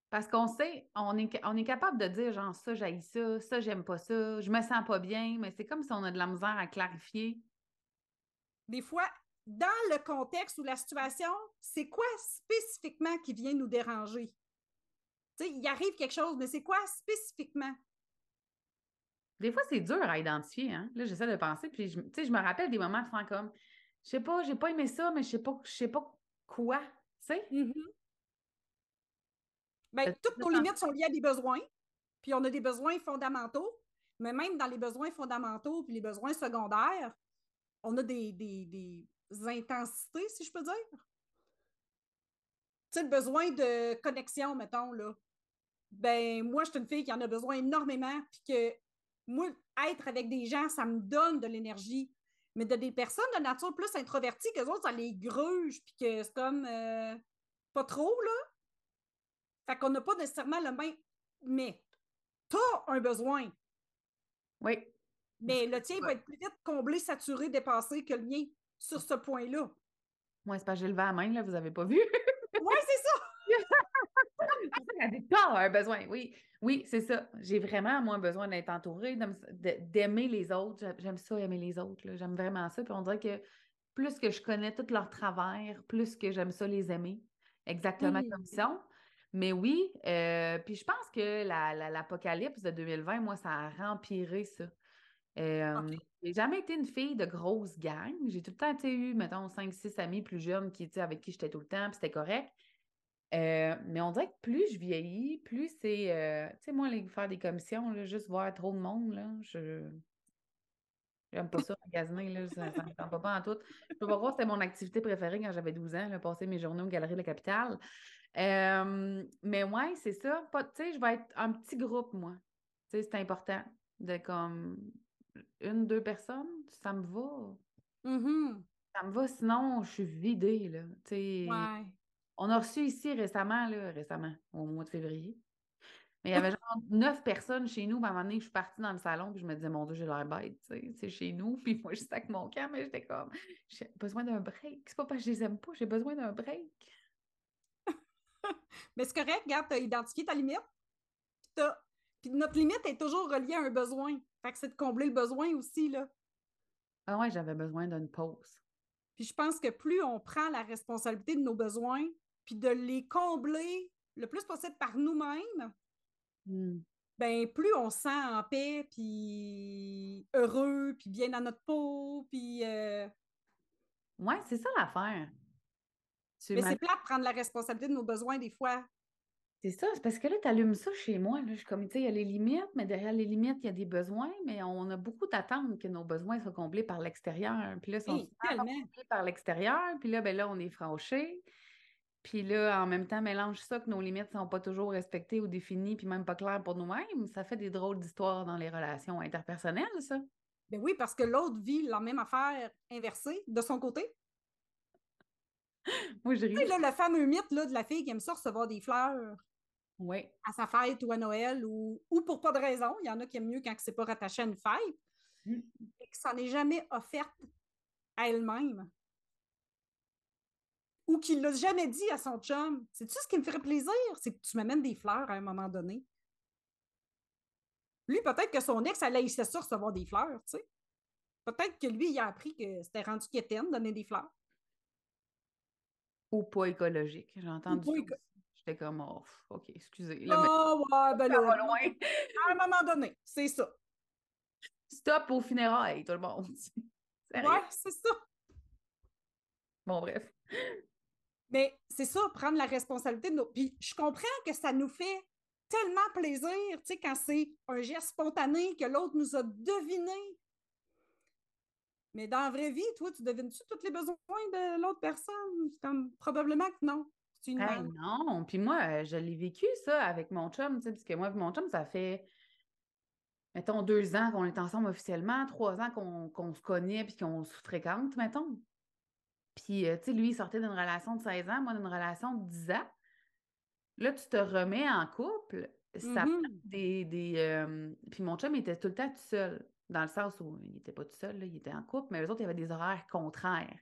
Parce qu'on sait, on est, on est capable de dire, genre, ça, j'haïs ça, ça, j'aime pas ça, je me sens pas bien, mais c'est comme si on a de la misère à clarifier. Des fois, dans le contexte ou la situation, c'est quoi spécifiquement qui vient nous déranger? Tu sais, il arrive quelque chose, mais c'est quoi spécifiquement? Des fois, c'est dur à identifier, hein. Là, j'essaie de penser, puis je, tu sais, je me rappelle des moments de faire comme, je sais pas, j'ai pas aimé ça, mais je sais pas, je sais pas quoi, tu sais? Mhm. Ben, Fait que toutes nos limites sont liées à des besoins, puis on a des besoins fondamentaux, mais même dans les besoins fondamentaux puis les besoins secondaires, on a des, des- des intensités, si je peux dire. Tu sais, le besoin de connexion, mettons, là. Ben, moi, je suis une fille qui en a besoin énormément, puis que moi, être avec des gens, ça me donne de l'énergie. Mais de des personnes de nature plus introverties, que autres, ça les gruge, puis que c'est comme euh, pas trop, là. Fait qu'on n'a pas nécessairement le même. Mais t'as un besoin. Oui. Mais le tien va être plus vite comblé, saturé, dépassé que le mien sur ce point-là. Moi, c'est parce que j'ai levé la main, là, vous avez pas vu? Ouais, c'est ça! Dit, T'as un besoin. Oui, oui, c'est ça. J'ai vraiment, moi, besoin d'être entourée, d'aimer les autres. J'aime- ça, aimer les autres. J'aime vraiment ça. Puis on dirait que plus que je connais tous leurs travers, plus que j'aime ça les aimer, exactement comme ils sont. Mais oui, euh, puis je pense que la- la- l'apocalypse de 2020, moi, ça a rempiré ça. Euh, Ok. J'ai jamais été une fille de grosse gang. J'ai tout le temps eu, mettons, 5-6 amis plus jeunes qui, avec qui j'étais tout le temps, puis c'était correct. Euh, mais on dirait que plus je vieillis, plus c'est. euh, tu sais, moi, les, faire des commissions, là, juste voir trop de monde, là, je. J'aime pas ça, magasiner, là, ça, ça me tente pas en tout. Je peux pas croire que c'était mon activité préférée quand j'avais 12 ans, là, passer mes journées aux Galeries de la Capitale. Euh, mais ouais, c'est ça. Tu sais, je vais être un petit groupe, moi. Tu sais, c'est important de comme une, deux personnes, ça me va. Mhm. Ça me va, sinon je suis vidée, là. Tu sais, Ouais. On a reçu ici récemment, là, récemment, au mois de février. Mais il y avait genre neuf personnes chez nous. Puis à un moment donné, je suis partie dans le salon, puis je me disais, mon Dieu, j'ai l'air bête, c'est chez nous. Puis moi, je avec mon camp, mais j'étais comme, j'ai besoin d'un break. C'est pas parce que je les aime pas, j'ai besoin d'un break. Mais c'est correct, regarde, tu as identifié ta limite. Puis, puis notre limite est toujours reliée à un besoin. Fait que c'est de combler le besoin aussi, là. Ah ouais, j'avais besoin d'une pause. Puis je pense que plus on prend la responsabilité de nos besoins, puis de les combler le plus possible par nous-mêmes, Hmm. ben plus on se sent en paix, puis heureux, puis bien dans notre peau, puis... euh, Ouais, c'est ça l'affaire. Mais c'est plate de prendre la responsabilité de nos besoins des fois. C'est ça, c'est parce que là, tu allumes ça chez moi. Là, je suis comme, tu sais, il y a les limites, mais derrière les limites, il y a des besoins, mais on a beaucoup d'attentes que nos besoins soient comblés par l'extérieur. Puis là, ils sont tellement. comblés par l'extérieur. Puis là, ben là, on est franchi. Puis là, en même temps, mélange ça que nos limites ne sont pas toujours respectées ou définies, puis même pas claires pour nous-mêmes. Ça fait des drôles d'histoires dans les relations interpersonnelles, ça. Ben oui, parce que l'autre vit la même affaire inversée de son côté. Moi, je Tu sais, ris. là, le fameux mythe là, de la fille qui aime ça recevoir des fleurs Oui. à sa fête ou à Noël ou, ou pour pas de raison. Il y en a qui aiment mieux quand c'est pas rattaché à une fête Mm. et que ça n'est jamais offerte à elle-même. Ou qu'il l'a jamais dit à son chum. Sais-tu ce qui me ferait plaisir? C'est que tu m'amènes des fleurs à un moment donné. Lui, peut-être que son ex, elle haïssait ça recevoir des fleurs, tu sais. Peut-être que lui, il a appris que c'était rendu quétaine donner des fleurs. Ou pas écologique. J'ai entendu éco-. J'étais comme, oh, OK, excusez. Là, mais Ah ouais, ben va là, loin. à un moment donné, c'est ça. Stop aux funérailles, tout le monde. Ouais, c'est ça. Bon, bref. Mais c'est ça, prendre la responsabilité de nos. Puis je comprends que ça nous fait tellement plaisir, tu sais, quand c'est un geste spontané que l'autre nous a deviné. Mais dans la vraie vie, toi, tu devines-tu tous les besoins de l'autre personne? C'est comme probablement que non. Une Hey, non, puis moi, euh, je l'ai vécu ça avec mon chum, tu sais, parce que moi et mon chum, ça fait, mettons, deux ans qu'on est ensemble officiellement, trois ans qu'on qu'on se connaît puis qu'on se fréquente, mettons. Puis, euh, tu sais, lui, il sortait d'une relation de 16 ans, moi d'une relation de 10 ans. Là, tu te remets en couple, ça prend des... des euh, Puis mon chum, il était tout le temps tout seul, dans le sens où il n'était pas tout seul, là, il était en couple, mais eux autres, il y avait des horaires contraires.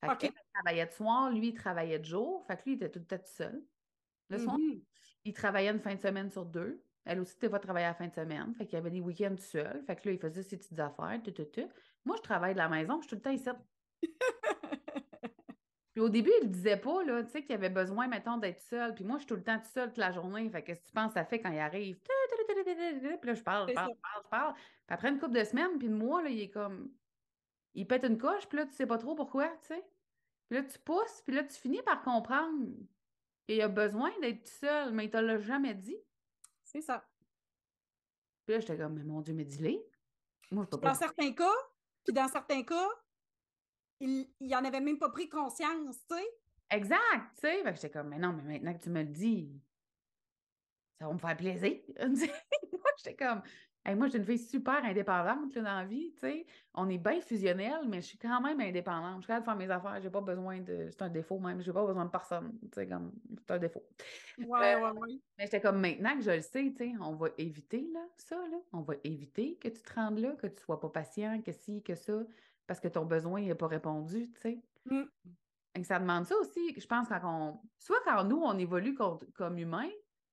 Fait elle travaillait de soir, lui, il travaillait de jour. Fait que lui, il était tout le temps tout seul. Le soir, Mhm. il travaillait une fin de semaine sur deux. Elle aussi, des fois, travaillait la fin de semaine. Fait qu'il y avait des week-ends tout seul. Fait que là, il faisait ses petites affaires, tout, tout, tout. Moi, je travaille de la maison, je suis tout le temps ici. Puis au début, il ne disait pas, là, tu sais, qu'il avait besoin, mettons, d'être seul. Puis moi, je suis tout le temps toute seule toute la journée. Fait que qu'est-ce que tu penses ça fait quand il arrive? Puis là, je parle, je parle, je parle, je parle. Puis après une couple de semaines, puis de mois, là, il est comme... Il pète une coche, puis là, tu sais pas trop pourquoi, tu sais. Puis là, tu pousses, puis là, tu finis par comprendre qu'il a besoin d'être tout seul, mais il te l'a jamais dit. C'est ça. Puis là, j'étais comme, mais mon Dieu, mais dis-le. Moi, je peux Dans certains cas, puis dans certains cas, il, il en avait même pas pris conscience, tu sais. Exact, tu sais. J'étais comme, mais non, mais maintenant que tu me le dis, ça va me faire plaisir. moi, j'étais comme, hey, moi, j'ai une fille super indépendante là, dans la vie, tu sais. On est bien fusionnels, mais je suis quand même indépendante. Je suis capable de faire mes affaires. J'ai pas besoin de. C'est un défaut même. J'ai pas besoin de personne. Tu sais, comme, c'est un défaut. Ouais, Euh, ouais, ouais. Mais j'étais comme maintenant que je le sais, tu sais, on va éviter là, ça, là. On va éviter que tu te rendes là, que tu sois pas patient, que ci, que ça, parce que ton besoin n'est pas répondu, tu sais. Mm. Et que ça demande ça aussi, je pense, quand on. Soit quand nous, on évolue com- comme humains,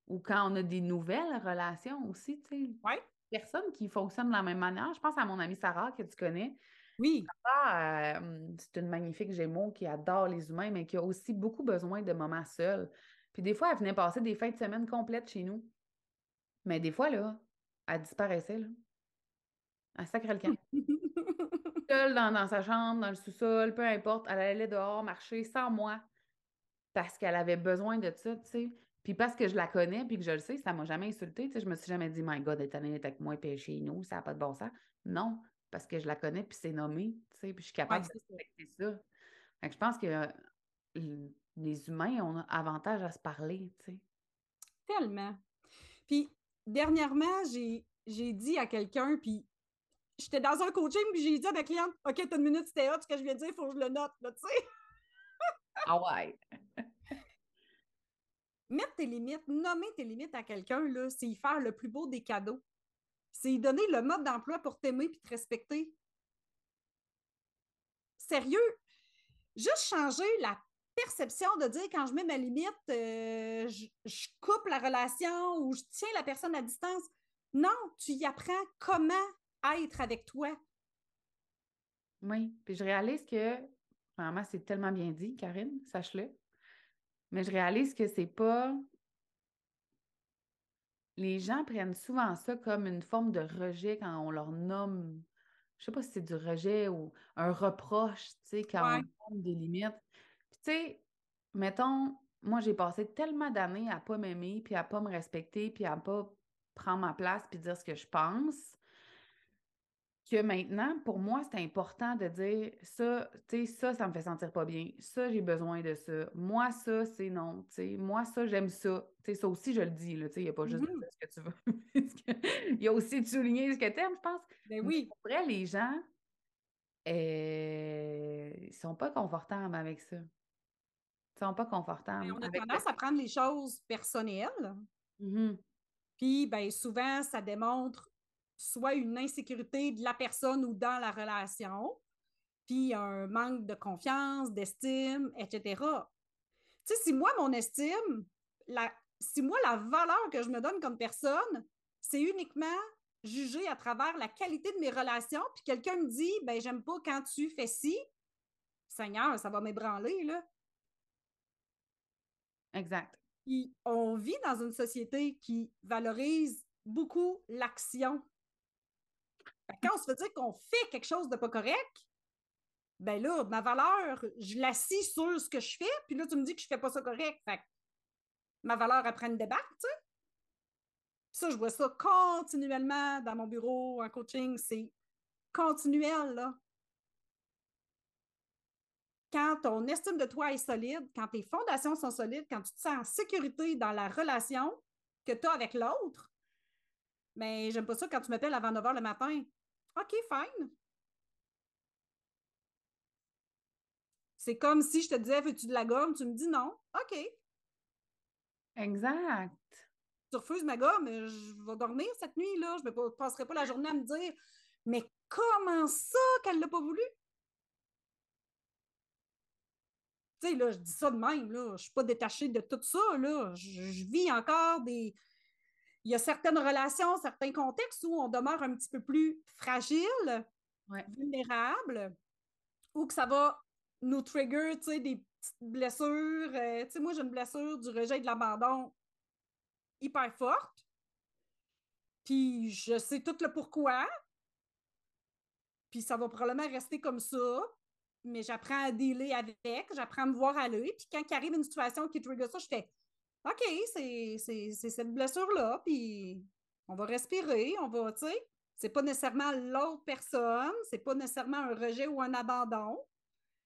ou quand on a des nouvelles relations aussi, tu sais. Ouais. Personnes qui fonctionnent de la même manière. Je pense à mon amie Sarah que tu connais. Oui. Ah, euh, c'est une magnifique Gémeaux qui adore les humains, mais qui a aussi beaucoup besoin de moments seuls. Puis des fois, elle venait passer des fins de semaine complètes chez nous. Mais des fois, là, elle disparaissait, là. Elle sacrait le camp. Seule dans, dans sa chambre, dans le sous-sol, peu importe. Elle allait dehors marcher sans moi. parce qu'elle avait besoin de ça, tu sais. Puis parce que je la connais, puis que je le sais, ça m'a jamais insulté. Tu sais, je me suis jamais dit, my God, elle est avec moi, puis chez nous, ça n'a pas de bon sens. Non, parce que je la connais, puis c'est nommé, tu sais, puis je suis capable de respecter ça. je pense que euh, les humains ont avantage à se parler, tu sais. Tellement. Puis, dernièrement, j'ai, dit à quelqu'un, puis j'étais dans un coaching, puis j'ai dit à ma cliente, OK, t'as une minute, c'était hot, ce que je viens de dire, il faut que je le note, tu sais. ah ouais. Mettre tes limites, nommer tes limites à quelqu'un, là, c'est y faire le plus beau des cadeaux. C'est y donner le mode d'emploi pour t'aimer puis te respecter. Sérieux, juste changer la perception de dire quand je mets ma limite, euh, je, coupe la relation ou je tiens la personne à distance. Non, tu y apprends comment être avec toi. Oui, puis je réalise que, vraiment, c'est tellement bien dit, Karine, sache-le. Mais je réalise que c'est pas. Les gens prennent souvent ça comme une forme de rejet quand on leur nomme. Je sais pas si c'est du rejet ou un reproche, tu sais, quand on nomme des limites. Puis, tu sais, mettons, moi, j'ai passé tellement d'années à pas m'aimer, puis à pas me respecter, puis à pas prendre ma place, puis dire ce que je pense que maintenant, pour moi, c'est important de dire ça, tu sais, ça, ça me fait sentir pas bien. Ça, j'ai besoin de ça. Moi, ça, c'est non. Tu sais, moi, ça, j'aime ça. Tu sais, ça aussi, je le dis, là. Tu sais, il n'y a pas juste mm-hmm. ce que tu veux. il y a aussi de souligner ce que tu aimes, je pense. Ben oui. pour vrai, les gens, euh, ils sont pas confortables avec ça. Ils sont pas confortables. on a tendance à prendre les choses personnelles. Mm-hmm. Puis, ben, souvent, ça démontre soit une insécurité de la personne ou dans la relation, puis un manque de confiance, d'estime, etc. Tu sais, si moi, mon estime, la, si moi, la valeur que je me donne comme personne, c'est uniquement jugé à travers la qualité de mes relations, puis quelqu'un me dit, ben j'aime pas quand tu fais ci, Seigneur, ça va m'ébranler, là. Exact. On vit dans une société qui valorise beaucoup l'action quand on se fait dire qu'on fait quelque chose de pas correct, ben là, ma valeur, je l'assis sur ce que je fais, puis là, tu me dis que je fais pas ça correct. Fait ma valeur, apprend une débat, tu sais. ça, je vois ça continuellement dans mon bureau, en coaching, c'est continuel, là. Quand ton estime de toi est solide, quand tes fondations sont solides, quand tu te sens en sécurité dans la relation que tu as avec l'autre, mais j'aime pas ça quand tu m'appelles avant 9 h le matin. OK, fine. C'est comme si je te disais, veux-tu de la gomme? Tu me dis non. OK. Exact. Tu refuses ma gomme, je vais dormir cette nuit-là. Je ne passerai pas la journée à me dire, mais comment ça qu'elle ne l'a pas voulu? Tu sais, là, je dis ça de même, là. Je ne suis pas détachée de tout ça, là. je vis encore des, il y a certaines relations, certains contextes où on demeure un petit peu plus fragile, vulnérable, ou que ça va nous trigger, tu sais, des petites blessures. Euh, tu sais, moi, j'ai une blessure du rejet et de l'abandon hyper forte. Puis je sais tout le pourquoi. Puis ça va probablement rester comme ça. Mais j'apprends à dealer avec, j'apprends à me voir aller. Puis quand il arrive une situation qui trigger ça, je fais OK, c'est cette blessure-là, puis on va respirer, on va, tu sais, c'est pas nécessairement l'autre personne, c'est pas nécessairement un rejet ou un abandon.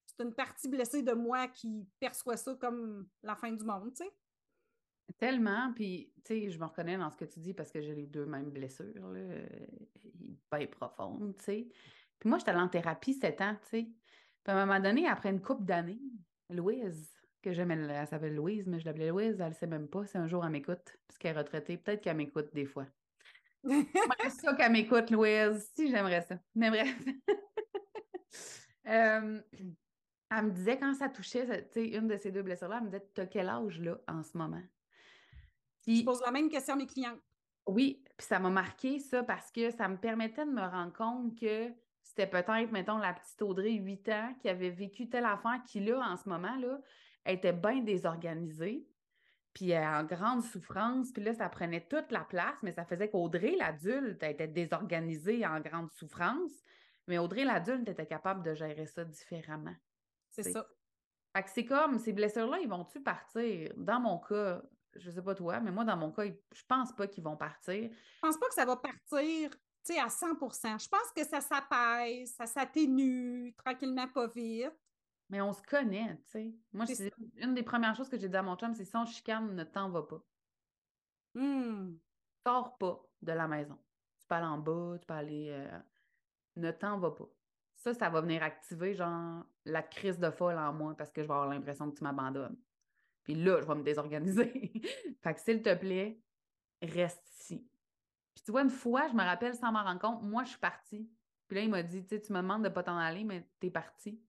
C'est une partie blessée de moi qui perçoit ça comme la fin du monde, tu sais. Tellement, puis, tu sais, je me reconnais dans ce que tu dis parce que j'ai les deux mêmes blessures, là, bien profondes, tu sais. Puis moi, j'étais allée en thérapie sept ans, tu sais. Puis à un moment donné, après une couple d'années, Louise, que j'aime, elle, s'appelle Louise, mais je l'appelais Louise, elle ne sait même pas si un jour elle m'écoute, puisqu'elle est retraitée. Peut-être qu'elle m'écoute des fois. J'aimerais ça qu'elle m'écoute, Louise. Si, j'aimerais ça. Mais bref. Euh, elle me disait, quand ça touchait, tu une de ces deux blessures-là, elle me disait, tu as quel âge, là, en ce moment? je pose la même question à mes clients. Oui, puis ça m'a marqué, ça, parce que ça me permettait de me rendre compte que c'était peut-être, mettons, la petite Audrey, 8 ans, qui avait vécu telle affaire, qui, là, en ce moment, là, elle était bien désorganisée, puis en grande souffrance, puis là, ça prenait toute la place, mais ça faisait qu'Audrey, l'adulte, était désorganisée en grande souffrance, mais Audrey, l'adulte, était capable de gérer ça différemment. C'est ça. Fait que c'est comme, ces blessures-là, ils vont-tu partir? Dans mon cas, je sais pas toi, mais moi, dans mon cas, je pense pas qu'ils vont partir. Je pense pas que ça va partir à 100% Je pense que ça s'apaise, ça s'atténue tranquillement, pas vite. Mais on se connaît, tu sais. Moi, c'est une des premières choses que j'ai dit à mon chum, c'est si on chicane, ne t'en va pas. Hmm. Sors pas de la maison. Tu peux aller en bas, tu peux aller. Euh, ne t'en va pas. Ça, ça va venir activer, genre, la crise de folle en moi parce que je vais avoir l'impression que tu m'abandonnes. Puis là, je vais me désorganiser. fait que s'il te plaît, reste ici. Puis tu vois, une fois, je me rappelle sans m'en rendre compte, moi, je suis partie. Puis là, il m'a dit, tu sais, tu me demandes de pas t'en aller, mais t'es partie.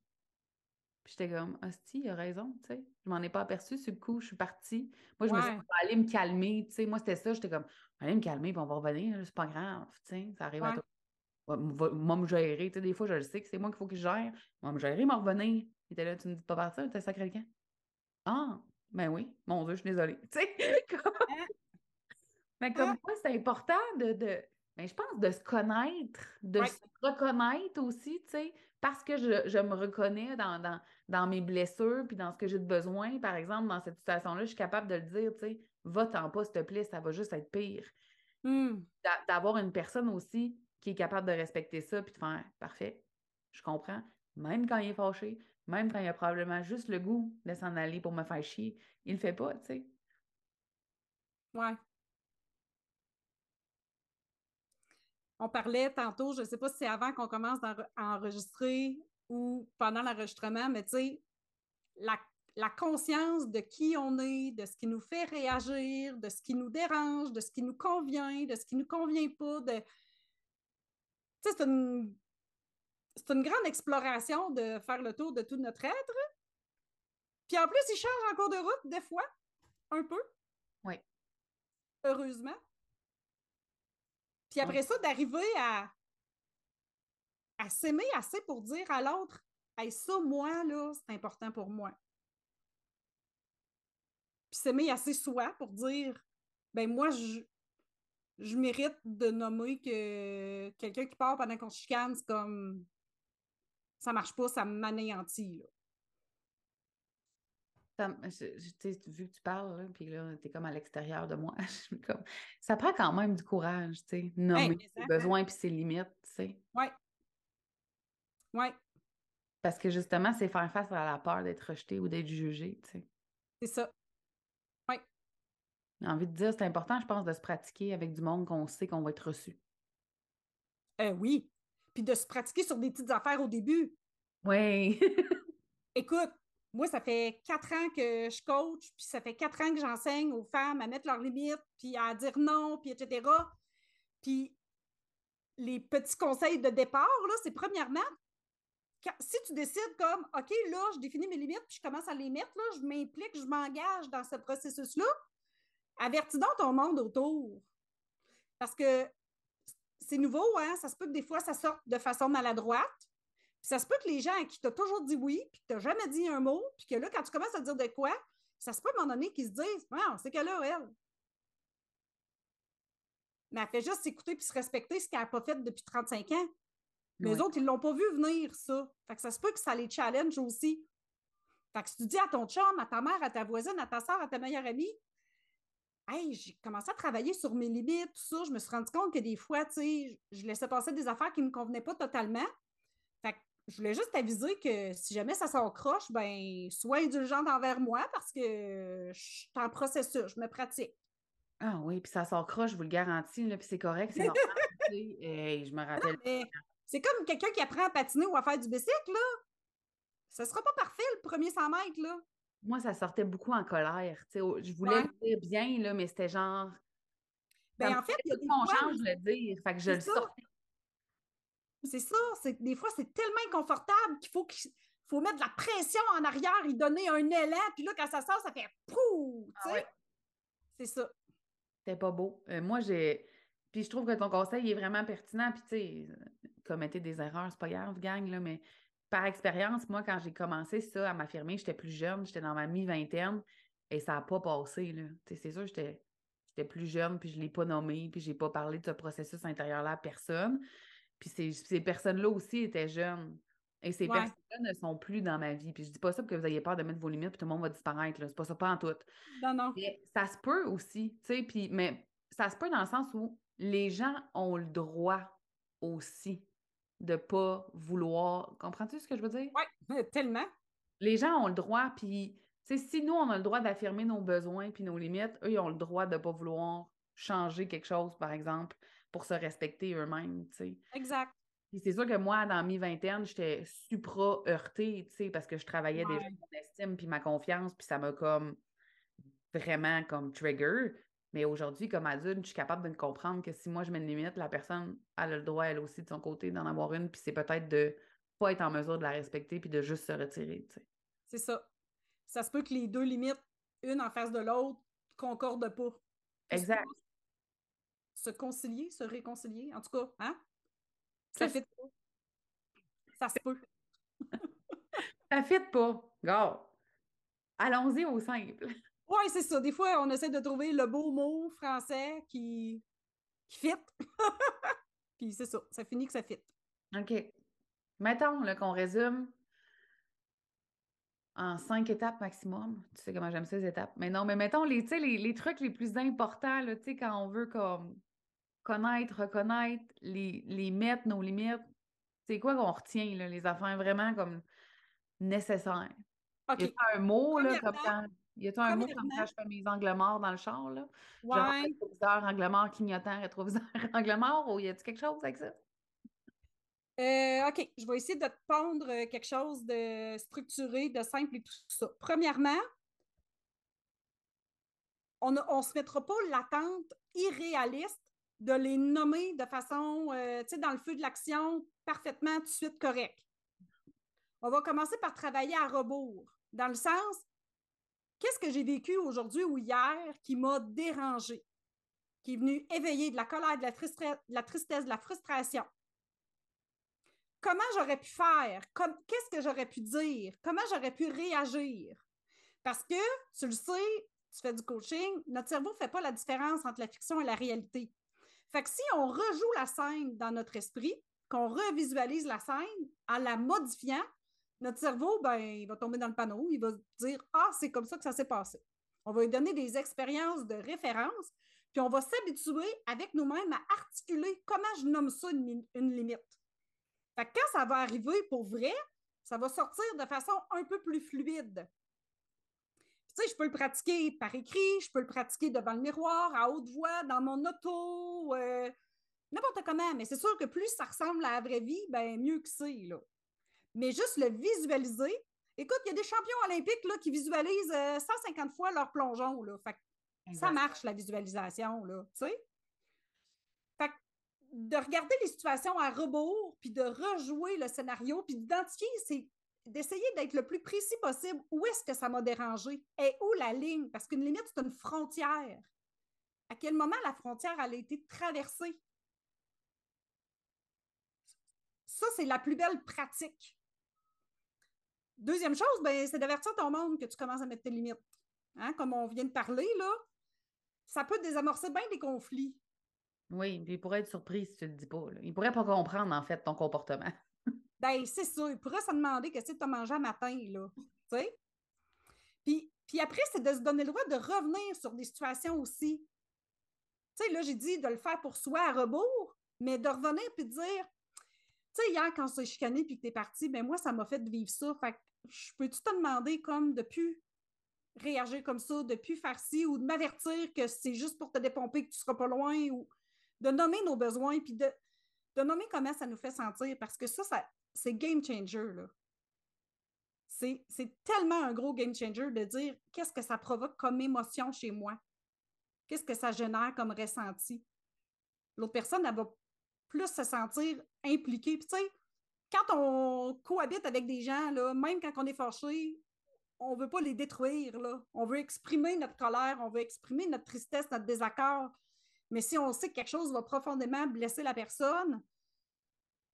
Puis j'étais comme, hostie, il a raison, tu sais. Je m'en ai pas aperçu sur le coup, je suis partie. Moi, je me suis dit, aller me calmer, tu sais. Moi, c'était ça, j'étais comme, aller me calmer, puis on va revenir, c'est pas grave, tu sais, ça arrive à toi. Moi, me gérer, tu sais, des fois, je le sais que c'est moi qu'il faut que je gère. Moi, me gérer, m'en revenir. Il était là, tu me dis pas partir, t'es sacré quelqu'un. Ah, ben oui, mon Dieu, je suis désolée. Tu sais, hein? Mais comme quoi, c'est important de, de ben, je pense, de se connaître, de se reconnaître aussi, tu sais, parce que je, me reconnais dans, dans, dans, mes blessures, puis dans ce que j'ai de besoin, par exemple, dans cette situation-là, je suis capable de le dire, tu sais, va-t'en pas, s'il te plaît, ça va juste être pire. Mmh. D'avoir une personne aussi qui est capable de respecter ça, puis de faire, parfait, je comprends, même quand il est fâché, même quand il a probablement juste le goût de s'en aller pour me faire chier, il le fait pas, tu sais. Ouais. On parlait tantôt, je ne sais pas si c'est avant qu'on commence à enregistrer ou pendant l'enregistrement, mais tu sais, la, conscience de qui on est, de ce qui nous fait réagir, de ce qui nous dérange, de ce qui nous convient, de ce qui ne nous convient pas, de. Tu sais, c'est une, c'est une grande exploration de faire le tour de tout notre être. Puis en plus, il change en cours de route, des fois, un peu. Oui. Heureusement. Puis après ça, d'arriver à, à s'aimer assez pour dire à l'autre Hey, ça, moi, là, c'est important pour moi. Puis s'aimer assez soi pour dire Ben, moi, je, je mérite de nommer que quelqu'un qui part pendant qu'on se chicane, c'est comme ça marche pas, ça m'anéantit. Ça, vu que tu parles, puis là, tu es comme à l'extérieur de moi, comme, ça prend quand même du courage, tu sais, nommer ses besoins puis ses limites, tu sais. Oui. Oui. Parce que justement, c'est faire face à la peur d'être rejeté ou d'être jugé, tu sais. C'est ça. Oui. J'ai envie de dire, c'est important, je pense, de se pratiquer avec du monde qu'on sait qu'on va être reçu. Euh, oui. Puis de se pratiquer sur des petites affaires au début. Oui. Écoute, moi, ça fait quatre ans que je coach, puis ça fait quatre ans que j'enseigne aux femmes à mettre leurs limites, puis à dire non, puis etc. Puis les petits conseils de départ, là, c'est premièrement, si tu décides comme, OK, là, je définis mes limites, puis je commence à les mettre, là, je m'implique, je m'engage dans ce processus-là, avertis donc ton monde autour. Parce que c'est nouveau, hein? Ça se peut que des fois, ça sorte de façon maladroite ça se peut que les gens à qui t'as toujours dit oui, puis que t'as jamais dit un mot, puis que là, quand tu commences à dire de quoi, ça se peut à un moment donné qu'ils se disent Ah, c'est qu'elle a, elle. Mais elle fait juste s'écouter puis se respecter ce qu'elle n'a pas fait depuis 35 ans. Mais les autres, ils ne l'ont pas vu venir, ça. Fait que ça se peut que ça les challenge aussi. Fait que si tu dis à ton chum, à ta mère, à ta voisine, à ta soeur, à ta meilleure amie, Hey, j'ai commencé à travailler sur mes limites, tout ça. Je me suis rendu compte que des fois, tu sais, je laissais passer des affaires qui ne me convenaient pas totalement je voulais juste t'aviser que si jamais ça s'encroche, ben, sois indulgente envers moi parce que je suis en processus, je me pratique. Ah oui, puis ça s'encroche, je vous le garantis, là, puis c'est correct, c'est normal. je me rappelle. C'est comme quelqu'un qui apprend à patiner ou à faire du bicycle, là. Ça sera pas parfait le premier 100 mètres, là. Moi, ça sortait beaucoup en colère. Je voulais le dire bien, là, mais c'était genre. Ben, en fait, il y a des change le dire. Fait que je le sortais c'est ça, c'est des fois, c'est tellement inconfortable qu'il faut, faut mettre de la pression en arrière et donner un élan, puis là, quand ça sort, ça fait pou! Ah c'est ça. C'était pas beau. Euh, moi, j'ai. Puis je trouve que ton conseil est vraiment pertinent. Puis, tu sais, commettez des erreurs, c'est pas grave, gang, là, mais par expérience, moi, quand j'ai commencé ça à m'affirmer, j'étais plus jeune, j'étais dans ma mi-vingtaine et ça n'a pas passé, là. C'est sûr, j'étais plus jeune, puis je ne l'ai pas nommé, puis je n'ai pas parlé de ce processus intérieur-là à personne. Puis ces, ces personnes-là aussi étaient jeunes. Et ces personnes-là ne sont plus dans ma vie. Puis je dis pas ça pour que vous ayez peur de mettre vos limites, puis tout le monde va disparaître. C'est pas ça, pas en tout. Non, non. Mais ça se peut aussi, tu sais, puis, mais ça se peut dans le sens où les gens ont le droit aussi de pas vouloir. Comprends-tu ce que je veux dire? Oui, tellement. Les gens ont le droit, puis, tu sais, si nous, on a le droit d'affirmer nos besoins puis nos limites, eux, ils ont le droit de pas vouloir changer quelque chose, par exemple, pour se respecter eux-mêmes, tu sais. Exact c'est sûr que moi, dans mi vingtaine, j'étais supra heurtée, tu sais, parce que je travaillais déjà mon estime puis ma confiance, puis ça m'a comme vraiment comme trigger. Mais aujourd'hui, comme adulte, je suis capable de me comprendre que si moi je mets une limite, la personne elle a le droit, elle aussi, de son côté, d'en avoir une, puis c'est peut-être de pas être en mesure de la respecter puis de juste se retirer, tu sais. C'est ça. Ça se peut que les deux limites, une en face de l'autre, concordent pas. Exact. Se concilier, se réconcilier, en tout cas, hein? Ça fit pas. Ça se peut. ça fit pas. Gars, allons-y au simple. Oui, c'est ça. Des fois, on essaie de trouver le beau mot français qui, qui fit. Puis c'est ça. Ça finit que ça fit. OK. Mettons qu'on résume en cinq étapes maximum. Tu sais comment j'aime ces étapes. Mais non, mais mettons les, les, les trucs les plus importants, là, quand on veut comme connaître, reconnaître, les, les mettre, nos limites. C'est quoi qu'on retient, là, les affaires vraiment comme nécessaires? Y a un mot, là, comme quand. Y a un mot comme quand je fais mes angles morts dans le char, là? Ouais. Genre rétroviseur, angle mort, clignotant, rétroviseur, angle mort, ou y a-tu quelque chose avec ça? Euh, OK, je vais essayer de te pondre quelque chose de structuré, de simple et tout ça. Premièrement, on ne se mettra pas l'attente irréaliste de les nommer de façon, euh, tu sais, dans le feu de l'action, parfaitement tout de suite correct. On va commencer par travailler à rebours, dans le sens, qu'est-ce que j'ai vécu aujourd'hui ou hier qui m'a dérangé, qui est venu éveiller de la colère, de la, la tristesse, de la frustration? Comment j'aurais pu faire? Qu'est-ce que j'aurais pu dire? Comment j'aurais pu réagir? Parce que, tu le sais, tu fais du coaching, notre cerveau ne fait pas la différence entre la fiction et la réalité. Fait que si on rejoue la scène dans notre esprit, qu'on revisualise la scène en la modifiant, notre cerveau, ben, il va tomber dans le panneau, il va dire Ah, c'est comme ça que ça s'est passé. On va lui donner des expériences de référence, puis on va s'habituer avec nous-mêmes à articuler comment je nomme ça une, limite. Fait que quand ça va arriver pour vrai, ça va sortir de façon un peu plus fluide je peux le pratiquer par écrit, je peux le pratiquer devant le miroir, à haute voix, dans mon auto, euh, n'importe comment. Mais c'est sûr que plus ça ressemble à la vraie vie, ben mieux que c'est, là. Mais juste le visualiser. Écoute, il y a des champions olympiques là, qui visualisent 150 euh, fois leur plongeon, là. Fait ça marche, la visualisation, là, tu sais. Fait de regarder les situations à rebours, puis de rejouer le scénario, puis d'identifier c'est d'essayer d'être le plus précis possible. Où est-ce que ça m'a dérangé? Et où la ligne? Parce qu'une limite, c'est une frontière. À quel moment la frontière a été traversée? Ça, c'est la plus belle pratique. Deuxième chose, ben, c'est d'avertir ton monde que tu commences à mettre tes limites. Hein? Comme on vient de parler, là, ça peut désamorcer bien des conflits. Oui, il pourrait être surpris si tu ne le dis pas. Il pourrait pas comprendre, en fait, ton comportement. Ben, c'est ça. Il pourrait se demander qu'est-ce que tu as mangé à matin, là. Tu sais? Puis, puis après, c'est de se donner le droit de revenir sur des situations aussi. Tu sais, là, j'ai dit de le faire pour soi à rebours, mais de revenir puis de dire, tu sais, hier, quand on s'est chicané puis que tu es parti, ben moi, ça m'a fait vivre ça. Fait que je peux-tu te demander comme de plus réagir comme ça, de plus faire ci ou de m'avertir que c'est juste pour te dépomper que tu seras pas loin ou de nommer nos besoins puis de, de nommer comment ça nous fait sentir? Parce que ça, ça, c'est game changer, là. C'est tellement un gros game changer de dire qu'est-ce que ça provoque comme émotion chez moi? Qu'est-ce que ça génère comme ressenti? L'autre personne, elle va plus se sentir impliquée. Puis, tu sais, quand on cohabite avec des gens, là, même quand on est fâché, on ne veut pas les détruire. Là. On veut exprimer notre colère, on veut exprimer notre tristesse, notre désaccord. Mais si on sait que quelque chose va profondément blesser la personne,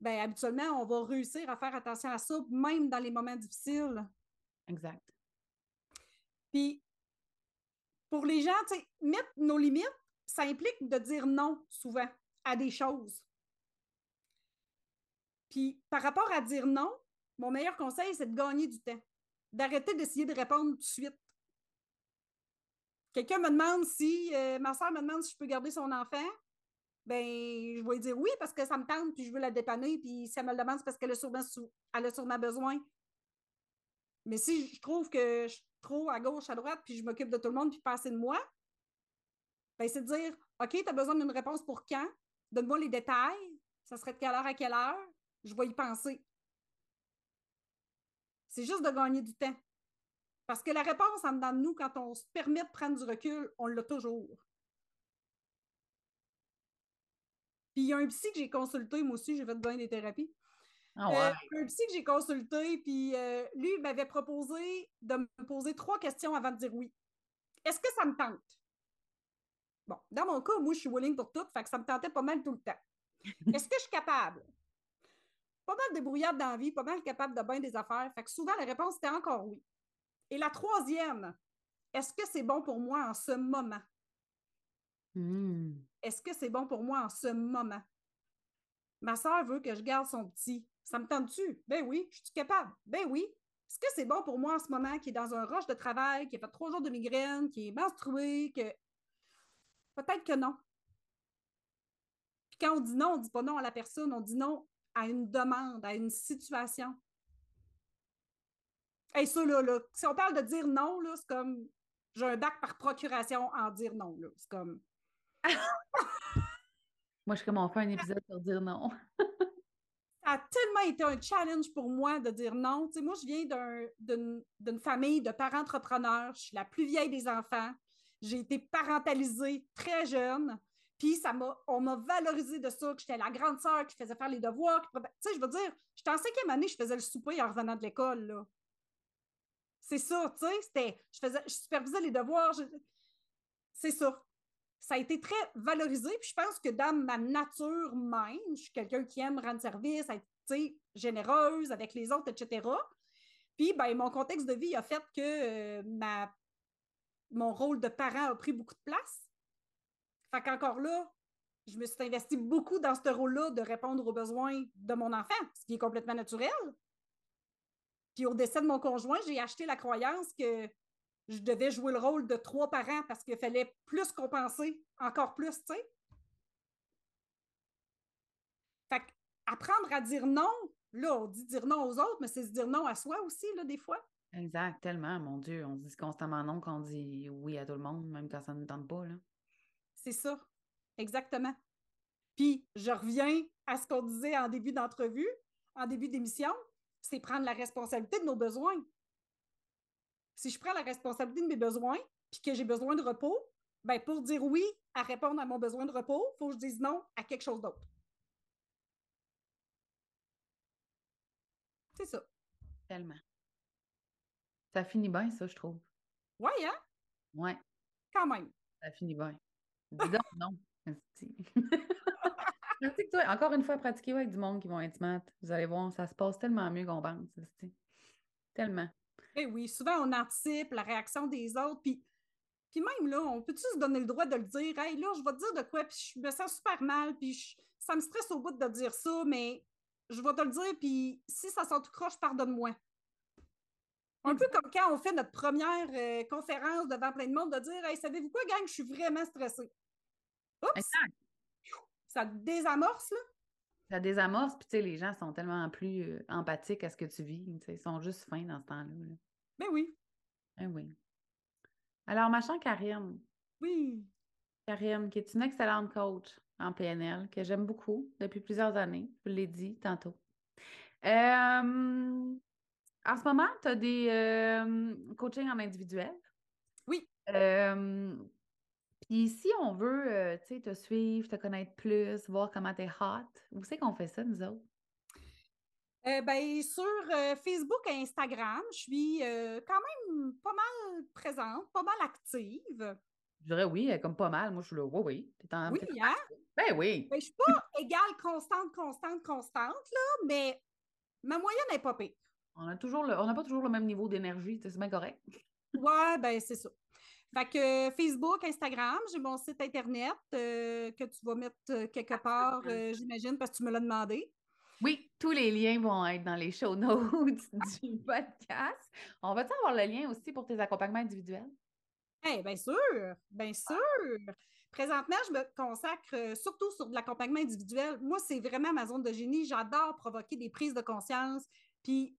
ben, habituellement, on va réussir à faire attention à ça, même dans les moments difficiles. Exact. Puis, pour les gens, mettre nos limites, ça implique de dire non souvent à des choses. Puis, par rapport à dire non, mon meilleur conseil, c'est de gagner du temps. D'arrêter d'essayer de répondre tout de suite. Quelqu'un me demande si, euh, ma soeur me demande si je peux garder son enfant. Ben, je vais dire oui parce que ça me tente, puis je veux la dépanner, puis si elle me le demande, c'est parce qu'elle a sûrement, elle a besoin. Mais si je trouve que je suis trop à gauche, à droite, puis je m'occupe de tout le monde, puis pas assez de moi, ben, c'est de dire OK, tu as besoin d'une réponse pour quand? Donne-moi les détails. Ça serait de quelle heure à quelle heure? Je vais y penser. C'est juste de gagner du temps. Parce que la réponse en dedans de nous, quand on se permet de prendre du recul, on l'a toujours. Puis il y a un psy que j'ai consulté, moi aussi, j'ai fait besoin des thérapies. Ah ouais. Euh, un psy que j'ai consulté, puis euh, lui, il m'avait proposé de me poser trois questions avant de dire oui. Est-ce que ça me tente? Bon, dans mon cas, moi, je suis willing pour tout, fait que ça me tentait pas mal tout le temps. Est-ce que je suis capable? Pas mal débrouillarde dans la vie, pas mal capable de bien des affaires. Fait que souvent, la réponse était encore oui. Et la troisième, est-ce que c'est bon pour moi en ce moment? Hmm. Est-ce que c'est bon pour moi en ce moment? Ma soeur veut que je garde son petit. Ça me tente-tu? Ben oui. Je suis capable? Ben oui. Est-ce que c'est bon pour moi en ce moment qui est dans un rush de travail, qui a fait trois jours de migraine, qui est menstrué, que Peut-être que non. Puis quand on dit non, on ne dit pas non à la personne, on dit non à une demande, à une situation. Et ça, là, là, si on parle de dire non, c'est comme j'ai un bac par procuration en dire non. C'est comme. moi, je suis comme on fait un épisode pour dire non. ça a tellement été un challenge pour moi de dire non. Tu sais, moi, je viens d'une famille de parents entrepreneurs. Je suis la plus vieille des enfants. J'ai été parentalisée très jeune. Puis ça on m'a valorisé de ça, que j'étais la grande sœur qui faisait faire les devoirs. Tu sais, je veux dire, j'étais en cinquième année, je faisais le souper en revenant de l'école. C'est ça, tu sais, c'était, je, faisais, je supervisais les devoirs. C'est ça. Ça a été très valorisé. Puis je pense que dans ma nature même, je suis quelqu'un qui aime rendre service, être généreuse avec les autres, etc. Puis, ben, mon contexte de vie a fait que euh, ma mon rôle de parent a pris beaucoup de place. Fait qu'encore là, je me suis investie beaucoup dans ce rôle-là de répondre aux besoins de mon enfant, ce qui est complètement naturel. Puis au décès de mon conjoint, j'ai acheté la croyance que je devais jouer le rôle de trois parents parce qu'il fallait plus compenser, encore plus, tu sais. Fait apprendre à dire non, là, on dit dire non aux autres, mais c'est se dire non à soi aussi, là, des fois. Exact, tellement, mon Dieu. On se dit constamment non quand on dit oui à tout le monde, même quand ça ne nous tente pas. Là. C'est ça, exactement. Puis, je reviens à ce qu'on disait en début d'entrevue, en début d'émission, c'est prendre la responsabilité de nos besoins. Si je prends la responsabilité de mes besoins, puis que j'ai besoin de repos, ben pour dire oui à répondre à mon besoin de repos, il faut que je dise non à quelque chose d'autre. C'est ça. Tellement. Ça finit bien, ça, je trouve. Oui, hein? Ouais. Quand même. Ça finit bien. Dis donc non. Pratique-toi. Encore une fois, pratiquez avec du monde qui vont être smart. Vous allez voir, ça se passe tellement mieux qu'on pense. Tellement. Eh oui, souvent on anticipe la réaction des autres, puis, puis même là, on peut-tu se donner le droit de le dire? Hey, là, je vais te dire de quoi, puis je me sens super mal, puis ça me stresse au bout de dire ça, mais je vais te le dire, puis si ça sent tout croche, pardonne-moi. Un peu comme quand on fait notre première euh, conférence devant plein de monde, de dire Hey, savez-vous quoi, gang, je suis vraiment stressée. Oups! Ça désamorce, là? Ça désamorce, puis tu sais, les gens sont tellement plus euh, empathiques à ce que tu vis. Ils sont juste fins dans ce temps-là. Ben oui. Ben oui. Alors, ma chère Karine. Oui. Karine, qui est une excellente coach en PNL, que j'aime beaucoup depuis plusieurs années. Je vous l'ai dit tantôt. Euh, en ce moment, tu as des euh, coachings en individuel. Oui. Euh, puis si on veut, euh, te suivre, te connaître plus, voir comment tu es hot, où c'est qu'on fait ça, nous autres? ben, sur Facebook et Instagram, je suis quand même pas mal présente, pas mal active. Je dirais oui, comme pas mal. Moi, je suis là, oui, oui. oui, hein? Ben oui. Ben, je suis pas égale, constante, constante, constante, là, mais ma moyenne n'est pas pire. On n'a pas toujours le même niveau d'énergie, c'est bien correct. Ouais, ben c'est ça. Fait que Facebook, Instagram, j'ai mon site internet euh, que tu vas mettre euh, quelque part, euh, j'imagine, parce que tu me l'as demandé. Oui, tous les liens vont être dans les show notes du podcast. On va-tu avoir le lien aussi pour tes accompagnements individuels? Eh bien sûr, bien sûr. Présentement, je me consacre surtout sur de l'accompagnement individuel. Moi, c'est vraiment ma zone de génie. J'adore provoquer des prises de conscience, puis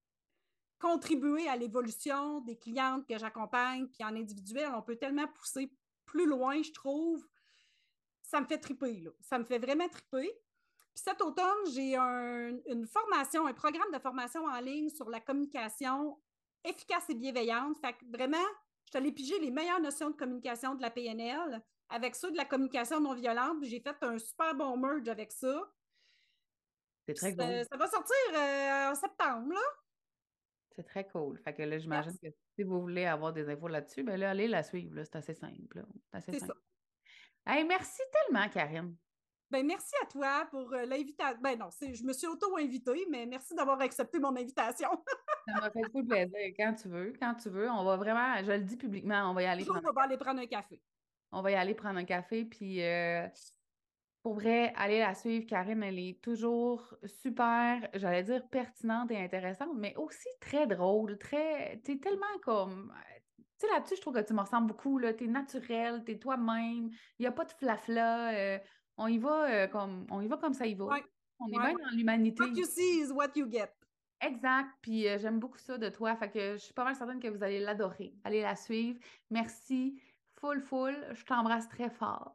contribuer à l'évolution des clientes que j'accompagne. Puis en individuel, on peut tellement pousser plus loin, je trouve. Ça me fait triper, là. Ça me fait vraiment triper. Puis cet automne, j'ai une formation, un programme de formation en ligne sur la communication efficace et bienveillante. Fait que vraiment, je suis allée piger les meilleures notions de communication de la PNL avec ceux de la communication non violente. J'ai fait un super bon merge avec ça. C'est très cool. Ça, va sortir euh, en septembre, là. C'est très cool. Fait que là, j'imagine que si vous voulez avoir des infos là-dessus, ben là, allez la suivre. C'est assez simple. C'est ça. Hey, merci tellement, Karine. Ben, merci à toi pour euh, l'invitation. Ben non, je me suis auto-invitée, mais merci d'avoir accepté mon invitation. ça m'a fait beaucoup plaisir. Quand tu veux, quand tu veux, on va vraiment, je le dis publiquement, on va y aller. on va aller prendre un café. On va y aller prendre un café, puis euh, pour vrai, allez la suivre. Karine, elle est toujours super, j'allais dire pertinente et intéressante, mais aussi très drôle, très. T'es tellement comme. Tu sais, là-dessus, je trouve que tu me ressembles beaucoup. Tu es naturel, tu es toi-même. Il n'y a pas de flafla. Euh, on y va euh, comme on y va comme ça y va. On est bien dans l'humanité. What you see is what you get. Exact. Puis euh, j'aime beaucoup ça de toi. Fait que je suis pas mal certaine que vous allez l'adorer. Allez la suivre. Merci. Full, full. Je t'embrasse très fort.